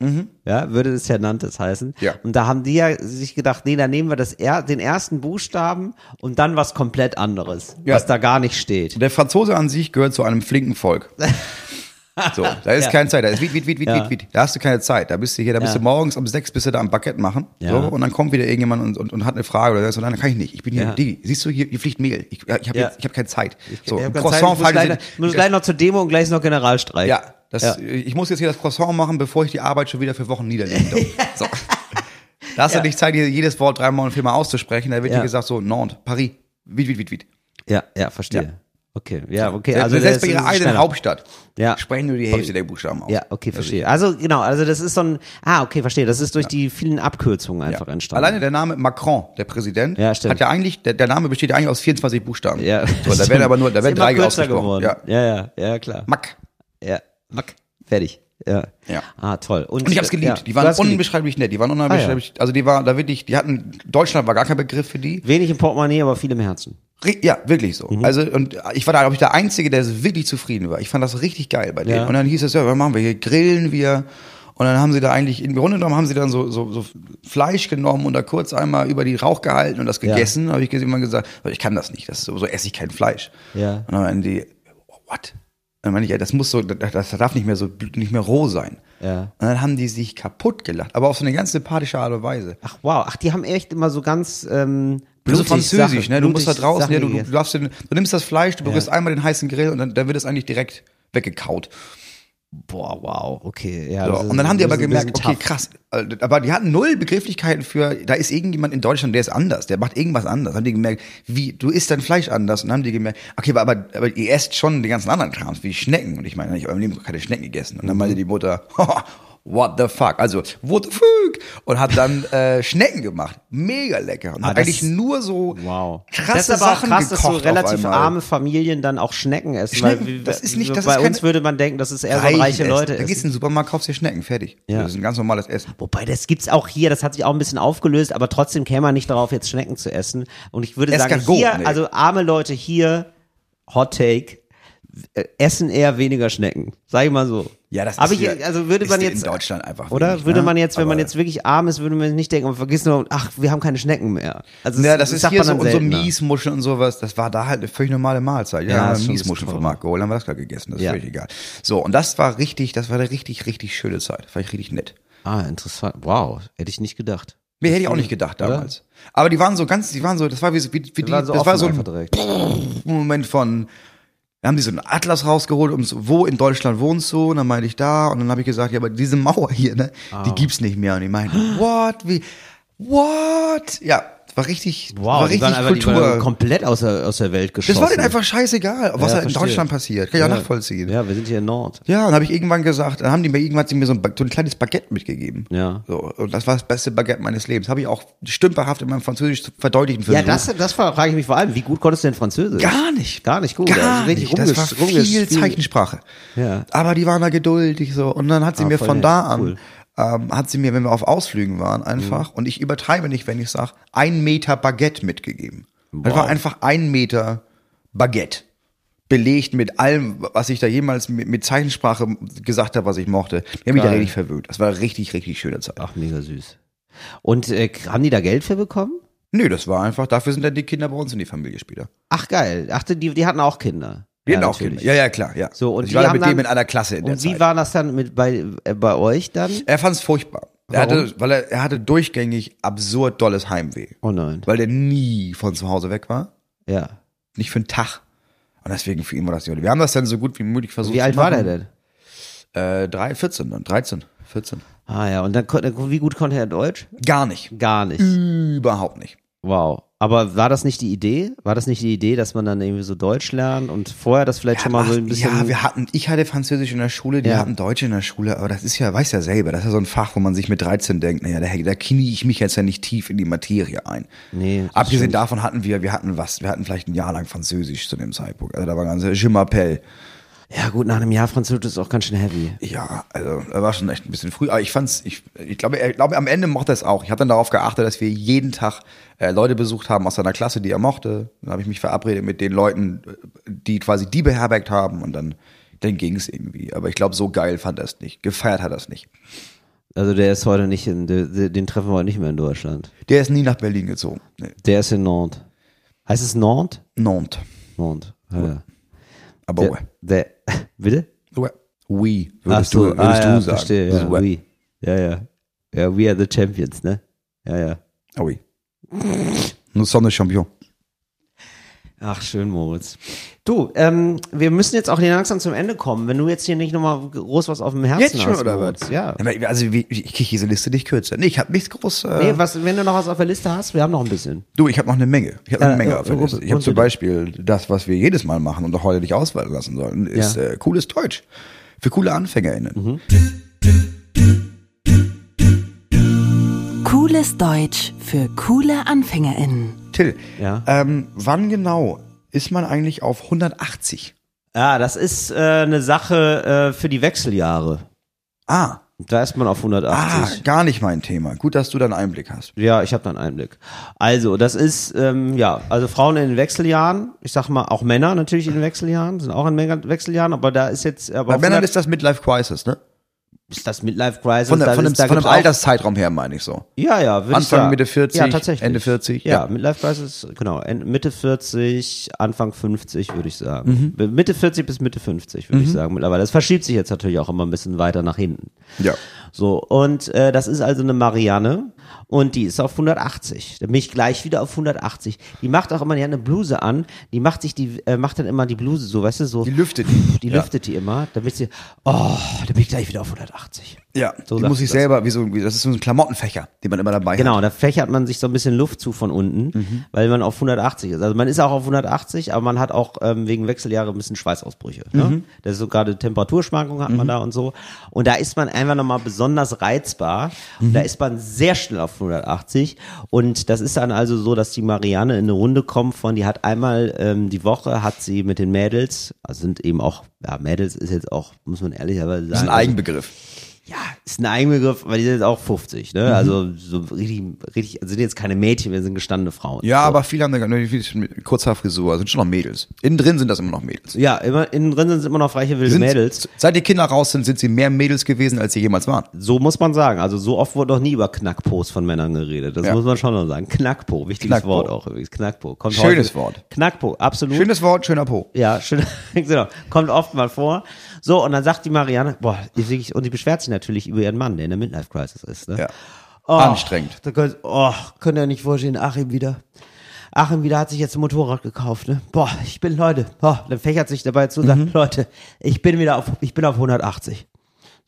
ja, würde es ja Nantes heißen. Ja. Und da haben die ja sich gedacht, nee, dann nehmen wir das er, den ersten Buchstaben und dann was komplett anderes, Ja. was da gar nicht steht. Der Franzose an sich gehört zu einem flinken Volk. So, da ist Ja. keine Zeit, da ist wied, wied, wied, wied, Ja. wied. Da hast du keine Zeit. Da bist du hier, da bist Ja. du morgens um sechs bist du da am Baguette machen. Ja. So, und dann kommt wieder irgendjemand und, und, und hat eine Frage oder so, dann kann ich nicht. Ich bin hier. Digi, siehst du, hier, hier fliegt Mehl. Ich, ich habe Ja. ich habe keine Zeit. So, ich hab keine Zeit, ich muss, gleich, sie- muss gleich noch zur Demo und gleich noch Generalstreik. Ja, das, ich muss jetzt hier das Croissant machen, bevor ich die Arbeit schon wieder für Wochen niederlegen darf. so. Da hast du nicht Zeit, hier jedes Wort dreimal und viermal auszusprechen. Da wird Ja. dir gesagt so, Nantes, Paris, wied, wied, wied, wied. ja, ja, verstehe. Ja. Okay, ja, okay. Also Also selbst bei ihrer eigenen schneller. Hauptstadt Ja. sprechen nur die Hälfte der Buchstaben aus. Ja, okay, verstehe. Also genau, also das ist so ein, ah, okay, verstehe. Das ist durch die vielen Abkürzungen einfach Ja. entstanden. Alleine der Name Macron, der Präsident, Ja, stimmt. hat ja eigentlich, der, der Name besteht ja eigentlich aus 24 Buchstaben. ja, So, da werden aber nur, da werden drei ausgesprochen. geworden. Ja. ja, ja, ja, klar. Mack. Ja, Mack. Fertig. Ja. Ja. Ah, toll. Und, Und ich hab's geliebt. ja, die waren geliebt. unbeschreiblich nett. Die waren unbeschreiblich, also die war da wirklich, die hatten, Deutschland war gar kein Begriff für die. Wenig im Portemonnaie, aber viel im Herzen. Ja, wirklich so. Mhm. Also, und ich war da, glaube ich, der Einzige, der so wirklich zufrieden war. Ich fand das richtig geil bei denen. Ja. Und dann hieß es, ja, was machen wir hier? Grillen wir. Und dann haben sie da eigentlich, im Grunde genommen haben sie dann so, so, so Fleisch genommen und da kurz einmal über die Rauch gehalten und das Ja. gegessen. Da habe ich immer gesagt, ich kann das nicht, das ist so, so esse ich kein Fleisch. Ja. Und dann meinen die, what? Dann meine ich, ey, das muss so, das, darf nicht mehr so, nicht mehr roh sein. Ja. Und dann haben die sich kaputt gelacht, aber auf so eine ganz sympathische Art und Weise. Ach wow, ach, die haben echt immer so ganz ähm, So blutig französisch, Sache- ne? Du musst da draußen, ja, du, du, darfst den, du nimmst das Fleisch, du berührst einmal den heißen Grill und dann, dann wird es eigentlich direkt weggekaut. Boah, wow, okay. Ja, So. Und dann haben die aber gemerkt, okay, tough. krass. äh, Aber die hatten null Begrifflichkeiten für, da ist irgendjemand in Deutschland, der ist anders, der macht irgendwas anders. Haben die gemerkt, wie, du isst dein Fleisch anders. Und dann haben die gemerkt, okay, aber, aber, aber ihr esst schon die ganzen anderen Krams, wie Schnecken. Und ich meine, ich habe im Leben keine Schnecken gegessen. Und dann meinte die Mutter, what the fuck? Also, what the fuck? Und hat dann äh, Schnecken gemacht. Mega lecker. Und Ah, hat das- eigentlich nur so Wow. krasse das ist aber auch Sachen krass, dass so gekocht relativ arme Familien dann auch Schnecken essen. Schnecken, weil, das ist nicht- das bei ist uns würde man denken, dass es eher so reiche essen. Leute Da gehst du in den Supermarkt, kaufst dir Schnecken, fertig. Ja. Das ist ein ganz normales Essen. Wobei, das gibt's auch hier, das hat sich auch ein bisschen aufgelöst, aber trotzdem käme man nicht darauf, jetzt Schnecken zu essen. Und ich würde sagen, Escargot, hier, nee. also arme Leute hier, Hot Take, essen eher weniger Schnecken. Sag ich mal so. Ja, das ist ich, also würde ist man in jetzt Deutschland einfach oder wenig, würde ne? man jetzt, wenn man jetzt wirklich arm ist, würde man nicht denken, man vergisst nur, ach, wir haben keine Schnecken mehr. Also Ja, das ist sagt hier so, so seltener. Miesmuscheln und sowas. Das war da halt eine völlig normale Mahlzeit. Ja, Ja, ist Miesmuscheln vom Markt geholt, haben wir das gerade gegessen. Das ist Ja. völlig egal. So, und das war richtig, das war eine richtig, richtig schöne Zeit. Das war richtig nett. Ah, interessant. Wow, hätte ich nicht gedacht. Mir hätte ich auch nicht gedacht Oder? damals. Aber die waren so ganz, die waren so, das war wie, wie, wie die, waren so das war so ein. Moment von, da haben die so einen Atlas rausgeholt, um so, wo in Deutschland wohnst du? Und dann meinte ich da. Und dann habe ich gesagt, ja, aber diese Mauer hier, ne, Ah. die gibt's nicht mehr. Und die meinten, what? Wie, what? Ja, war richtig, Wow, war die richtig die Kultur. komplett aus der, aus der Welt geschossen. das war denen einfach scheißegal, was Ja, halt in verstehe. Deutschland passiert. Kann ich auch nachvollziehen. Ja. Ja, wir sind hier in Nord. dann habe ich irgendwann gesagt, dann haben die mir irgendwann sie mir so ein, so ein kleines Baguette mitgegeben. Ja. So, und das war das beste Baguette meines Lebens. Habe ich auch stümperhaft in meinem Französisch zu verdeutlichen Ja, versucht. das, das frage ich mich vor allem. Wie gut konntest du denn Französisch? Gar nicht. Gar nicht gut. Gar Also nicht. Das war viel Zeichensprache. Ja. Aber die waren da geduldig so. Und dann hat sie Ah, mir von da an, Cool. Ähm, hat sie mir, wenn wir auf Ausflügen waren, einfach, und ich übertreibe nicht, wenn ich sage, ein Meter Baguette mitgegeben. Das war einfach ein Meter Baguette. Belegt mit allem, was ich da jemals mit, mit Zeichensprache gesagt habe, was ich mochte. Die haben mich da richtig verwöhnt. Das war eine richtig, richtig schöne Zeit. Ach, mega süß. Und äh, haben die da Geld für bekommen? Nö, das war einfach, dafür sind dann die Kinder bei uns in die Familie später. Ach geil. Ach, die, die hatten auch Kinder. Wir Ja, hatten auch. Kinder. Ja, ja, klar, ja. So, und ich die war da mit dann- dem in einer Klasse in der Und wie Zeit. war das dann mit bei, äh, bei euch dann? er fand es furchtbar. Er Warum? hatte, weil er, er hatte durchgängig absurd dolles Heimweh. Oh nein. Weil der nie von zu Hause weg war. Ja. Nicht für einen Tag. Und deswegen für ihn war das nicht. Wir haben das dann so gut wie möglich versucht Wie alt war der denn? Äh, drei, 14 dann, 13, 14. Ah ja, und dann wie gut konnte er Deutsch? Gar nicht. Gar nicht. Überhaupt nicht. Wow. Aber war das nicht die Idee? War das nicht die Idee, dass man dann irgendwie so Deutsch lernt und vorher das vielleicht schon mal so ein bisschen. ja, wir hatten, ich hatte Französisch in der Schule, die Ja. hatten Deutsch in der Schule, aber das ist ja, weiß ja selber, das ist ja so ein Fach, wo man sich mit 13 denkt, naja, da, da knie ich mich jetzt ja nicht tief in die Materie ein. Nee, Abgesehen davon hatten wir, wir hatten was, wir hatten vielleicht ein Jahr lang Französisch zu dem Zeitpunkt. Also da war ganz Je m'appelle. Ja, gut, nach einem Jahr Französisch ist auch ganz schön heavy. Ja, also er war schon echt ein bisschen früh, aber ich fand's, ich, ich glaube, er, ich glaube, am Ende mochte er es auch. Ich habe dann darauf geachtet, dass wir jeden Tag äh, Leute besucht haben aus seiner Klasse, die er mochte. Dann habe ich mich verabredet mit den Leuten, äh, die quasi die beherbergt haben und dann, dann ging's irgendwie. Aber ich glaube, so geil fand er es nicht. Gefeiert hat er es nicht. Also der ist heute nicht in, den, den treffen wir heute nicht mehr in Deutschland. Der ist nie nach Berlin gezogen. Nee. Der ist in Nantes. Heißt es Nantes? Nantes. Nantes. Ja. Aber Der, der, bitte? Oui, Ach würdest so, du, würdest ah, ja, du sagen. verstehe, ja, oui. Ja, ja. Ja, we are the champions, ne? Ja, ja. Ah oui. Nous sommes les champions. Ach, schön, Moritz. Du, ähm, wir müssen jetzt auch langsam zum Ende kommen. Wenn du jetzt hier nicht nochmal groß was auf dem Herzen Jetzt schon, hast, oder was? Ja. Also, wie, ich kriege diese Liste nicht kürzer. Nee, ich habe nichts groß. Äh, Nee, was, wenn du noch was auf der Liste hast, wir haben noch ein bisschen. Du, ich habe noch eine Menge. Ich habe Ja, eine Menge ja, auf der Liste. Ich habe zum. Beispiel das, was wir jedes Mal machen und auch heute nicht auswählen lassen sollen, ist Ja. äh, cooles Deutsch. Für coole AnfängerInnen. Mhm. Cooles Deutsch für coole AnfängerInnen. Till, Ja. ähm, wann genau ist man eigentlich auf 180? Ja, das ist äh, eine Sache äh, für die Wechseljahre. Ah, Da ist man auf ah, 180. gar nicht mein Thema. Gut, dass du da einen Einblick hast. Ja, ich habe da einen Einblick. Also, das ist, ähm, ja, also Frauen in den Wechseljahren, ich sag mal, auch Männer natürlich in den Wechseljahren, sind auch in Wechseljahren, aber da ist jetzt, aber Bei Männern 100 ist das Midlife Crisis, ne? Ist das Midlife Crisis. Von, der, von, dem, ist, von auch- Alterszeitraum her meine ich so. Ja, ja, ich Anfang, sagen. Mitte 40, ja, tatsächlich. Ende 40, Ja, ja. Midlife Crisis, genau, en- Mitte 40, Anfang 50 würde ich sagen. Mitte 40 bis Mitte 50 würde ich sagen mittlerweile. Das verschiebt sich jetzt natürlich auch immer ein bisschen weiter nach hinten. Ja. So, und äh, das ist also eine Marianne und die ist auf 180. Da bin ich gleich wieder auf 180. Die macht auch immer, die hat eine Bluse an, die macht sich die, äh, macht dann immer die Bluse so, weißt du, so. Die lüftet die. Die Ja. lüftet die immer, damit sie, oh, da bin ich gleich wieder auf 180. Ja, So die muss ich das. selber, wie so, das ist so ein Klamottenfächer, den man immer dabei Genau, hat. da fächert man sich so ein bisschen Luft zu von unten, Mhm. weil man auf 180 ist. Also man ist auch auf 180, aber man hat auch ähm, wegen Wechseljahre ein bisschen Schweißausbrüche. Mhm. Ne? Das ist so gerade Temperaturschwankungen hat man da und so. Und da ist man einfach nochmal besonders reizbar. Und Mhm. da ist man sehr schnell auf 180. Und das ist dann also so, dass die Marianne in eine Runde kommt von, die hat einmal ähm, die Woche, hat sie mit den Mädels, also sind eben auch, ja, Mädels ist jetzt auch, muss man ehrlicherweise sagen. Das ist ein also- Eigenbegriff. Ja, ist ein Eigenbegriff, weil die sind jetzt auch 50, Mhm. ne? Also so richtig, richtig, also sind jetzt keine Mädchen, wir sind gestandene Frauen. Ja, so. aber viele haben da ne, viele sind schon noch Mädels. Innen drin sind das immer noch Mädels. Ja, immer, innen drin sind es immer noch reiche wilde Sind, Mädels. Seit die Kinder raus sind, sind sie mehr Mädels gewesen, als sie jemals waren. So muss man sagen. Also so oft wurde noch nie über Knackpos von Männern geredet. Das Ja. muss man schon noch sagen. Knackpo, wichtiges Knackpo. Wort auch übrigens. Knackpo. Kommt Schönes häufig- Wort. Knackpo, absolut. Schönes Wort, schöner Po. Ja, schön, genau. Kommt oft mal vor. So, und dann sagt die Marianne, boah, und die beschwert sich natürlich über ihren Mann, der in der Midlife Crisis ist, ne? Ja. Oh, Anstrengend. Da könnt, oh, könnt ihr nicht vorstellen, Achim wieder. Achim wieder hat sich jetzt ein Motorrad gekauft, ne? Boah, ich bin, Leute, boah, dann fächert sich dabei zu und Mhm. sagt, Leute, ich bin wieder auf, ich bin auf 180.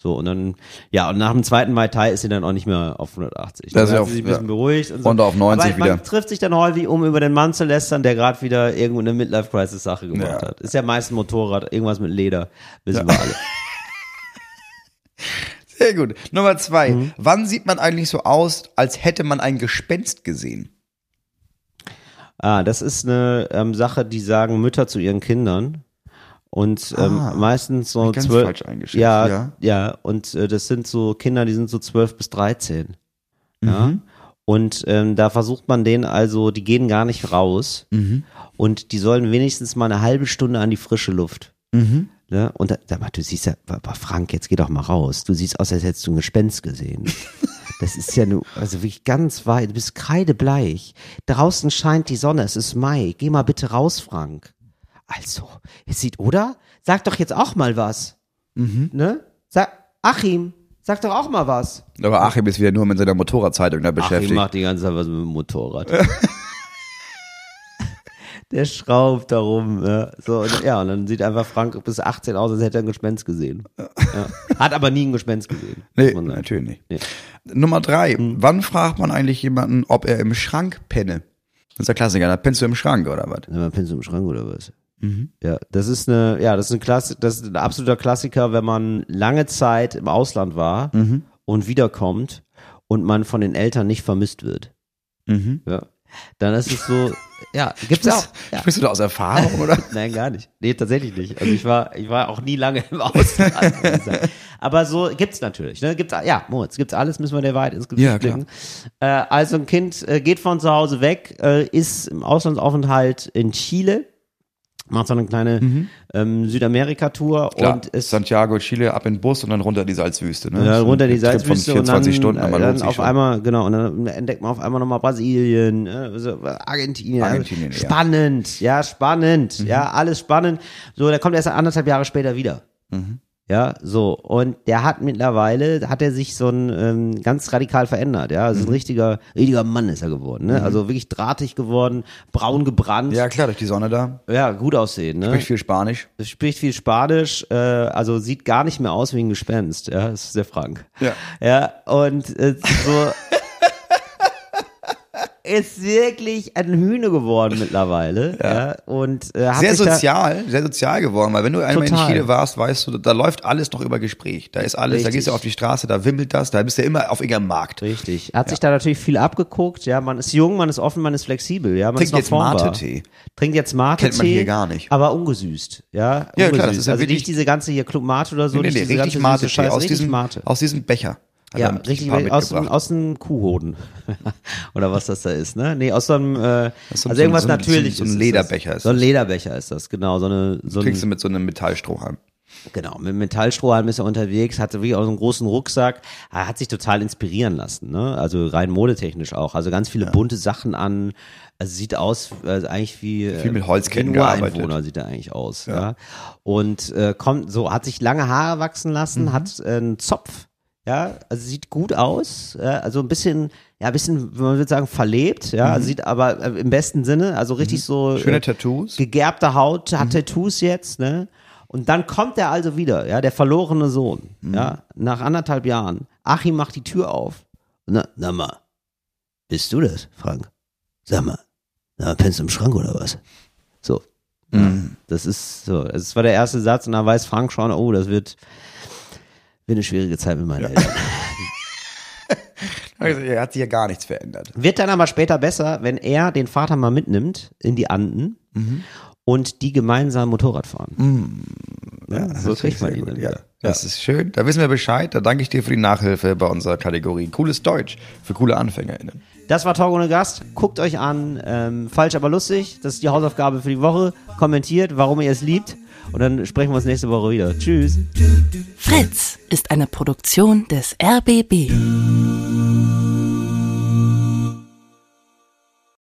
So, und dann, ja, und nach dem zweiten Mai Tai ist sie dann auch nicht mehr auf 180. Das Dann ist hat auf- sie sich ein bisschen ja. beruhigt und so. Und auf 90 Aber man wieder. trifft sich dann häufig, um über den Mann zu lästern, der gerade wieder irgendwo eine Midlife-Crisis-Sache gemacht Ja. hat. Ist ja meist ein Motorrad, irgendwas mit Leder, wissen wir alle. Sehr gut. Nummer zwei. Mhm. Wann sieht man eigentlich so aus, als hätte man ein Gespenst gesehen? Ah, das ist eine ähm, Sache, die sagen Mütter zu ihren Kindern. Und ähm, Ah, meistens so zwölf. falsch eingeschätzt, ja, ja. ja, und äh, das sind so Kinder, die sind so zwölf bis dreizehn. Ja. Mhm. Und ähm, da versucht man denen also, die gehen gar nicht raus Mhm. und die sollen wenigstens mal eine halbe Stunde an die frische Luft. Mhm. Ne? Und da, da, du siehst ja, aber Frank, jetzt geh doch mal raus. Du siehst aus, als hättest du ein Gespenst gesehen. Das ist ja nur, also wirklich ganz weit, du bist kreidebleich. Draußen scheint die Sonne, es ist Mai. Geh mal bitte raus, Frank. Also, es sieht, oder? Sag doch jetzt auch mal was. Ne? Sag, Achim, sag doch auch mal was. Aber Achim ist wieder nur mit seiner Motorradzeitung da Achim beschäftigt. macht die ganze Zeit was mit dem Motorrad. Der schraubt da rum. Ja. So, und, ja, und dann sieht einfach Frank bis 18 aus, als hätte er ein Gespenst gesehen. Ja. Hat aber nie ein Gespenst gesehen. Nee, natürlich nicht. Nee. Nummer drei. Wann fragt man eigentlich jemanden, ob er im Schrank penne? Das ist der Klassiker. Da pennst du im Schrank oder was? Wir einen Pinsel im Schrank oder was? Ja, das ist eine, ja, das ist ein Klass, das ist ein absoluter Klassiker, wenn man lange Zeit im Ausland war und wiederkommt und man von den Eltern nicht vermisst wird. Ja. Dann ist es so, ja, gibt's auch. Ja. Sprichst du da aus Erfahrung, oder? Nein, gar nicht. Nee, tatsächlich nicht. Also ich war, ich war auch nie lange im Ausland. Aber so gibt's natürlich. Ne? Gibt's, ja, Moritz, gibt's alles, müssen wir der Wahrheit ins Gesicht Ja, blicken. Äh, also ein Kind äh, geht von zu Hause weg, äh, ist im Auslandsaufenthalt in Chile, macht so eine kleine ähm, Südamerika-Tour und ist Santiago, Chile, ab in den Bus und dann runter die Salzwüste. Ne? ja, runter die Salzwüste von und dann, 24 Stunden, äh, aber lohnt dann auf schon. einmal, genau, und dann entdeckt man auf einmal nochmal Brasilien, äh, so, Argentinien. Argentinien, ja. Mhm. spannend, ja, spannend, ja, alles spannend. So, der kommt erst anderthalb Jahre später wieder. Mhm. Ja, so. Und der hat mittlerweile, hat er sich so ein ähm, ganz radikal verändert, ja. Also Mhm. ein richtiger, richtiger Mann ist er geworden, ne? Also wirklich drahtig geworden, braun gebrannt. Ja, klar, durch die Sonne da. Ja, gut aussehen, ne? Spricht viel Spanisch. spricht viel Spanisch, äh, also sieht gar nicht mehr aus wie ein Gespenst, ja, das ist der Frank. Ja. Ja, und äh, so ist wirklich ein Hühne geworden mittlerweile, ja, und äh, Sehr da, sozial, sehr sozial geworden, weil wenn du einmal in Total. Chile warst, weißt du, da läuft alles noch über Gespräch. Da ist alles, da Richtig. gehst du auf die Straße, da wimmelt das, da bist du immer auf irgendeinem Markt. Richtig. Hat sich da natürlich viel abgeguckt. Ja, man ist jung, man ist offen, man ist flexibel. Ja, man Trinkt ist noch jetzt. Mate-Tee. Trinkt jetzt Mate-Tee. Kennt man hier gar nicht. Aber ungesüßt. Ja, Ja, ungesüßt. klar, das ist ja also wirklich- nicht diese ganze hier Club Mate oder so. Nee, nee, nicht nee, richtig ganze Mate süße Scheiße, aus diesem, aus diesem Becher. Ja, ein richtig, aus, aus dem Kuhhoden. Oder was das da ist, ne? Nee, aus so einem, äh, ist so- also irgendwas so ein- Natürliches. so ein ist Lederbecher das. ist So ein das. Lederbecher ist das, genau. So eine, so Kriegst du ein, mit so einem Metallstrohhalm. genau, mit Metallstrohhalm ist er unterwegs, hatte wirklich auch so einen großen Rucksack, er hat sich total inspirieren lassen, ne? Also rein modetechnisch auch. Also ganz viele bunte Sachen an, also sieht aus, also eigentlich wie, äh, Viel mit Holzketten ein gearbeitet. Sieht er eigentlich aus, ja. Und äh, kommt so, hat sich lange Haare wachsen lassen, Mhm. hat äh, einen Zopf, ja, also sieht gut aus, ja, also ein bisschen, ja, ein bisschen, man würde sagen, verlebt, ja, also sieht aber äh, im besten Sinne, also richtig so Mhm. Schöne äh, Tattoos. gegerbte Haut, hat Tattoos jetzt, ne? Und dann kommt er also wieder, ja, der verlorene Sohn, ja, nach anderthalb Jahren. Achim macht die Tür auf. Na, na mal, bist du das, Frank? Sag mal, na, pennst du im Schrank oder was? So. Ja, das ist so, das war der erste Satz und dann weiß Frank schon, oh, das wird, wird eine schwierige Zeit mit meinen Eltern. Also, er hat sich ja gar nichts verändert. Wird dann aber später besser, wenn er den Vater mal mitnimmt in die Anden und die gemeinsam Motorrad fahren. Ja, so kriegt man ihn dann ja. wieder. Das ist schön. Da wissen wir Bescheid. Da danke ich dir für die Nachhilfe bei unserer Kategorie. Cooles Deutsch für coole AnfängerInnen. Das war Talk ohne Gast. Guckt euch an. Ähm, falsch, aber lustig. Das ist die Hausaufgabe für die Woche. Kommentiert, warum ihr es liebt. Und dann sprechen wir uns nächste Woche wieder. Tschüss. Fritz ist eine Produktion des RBB.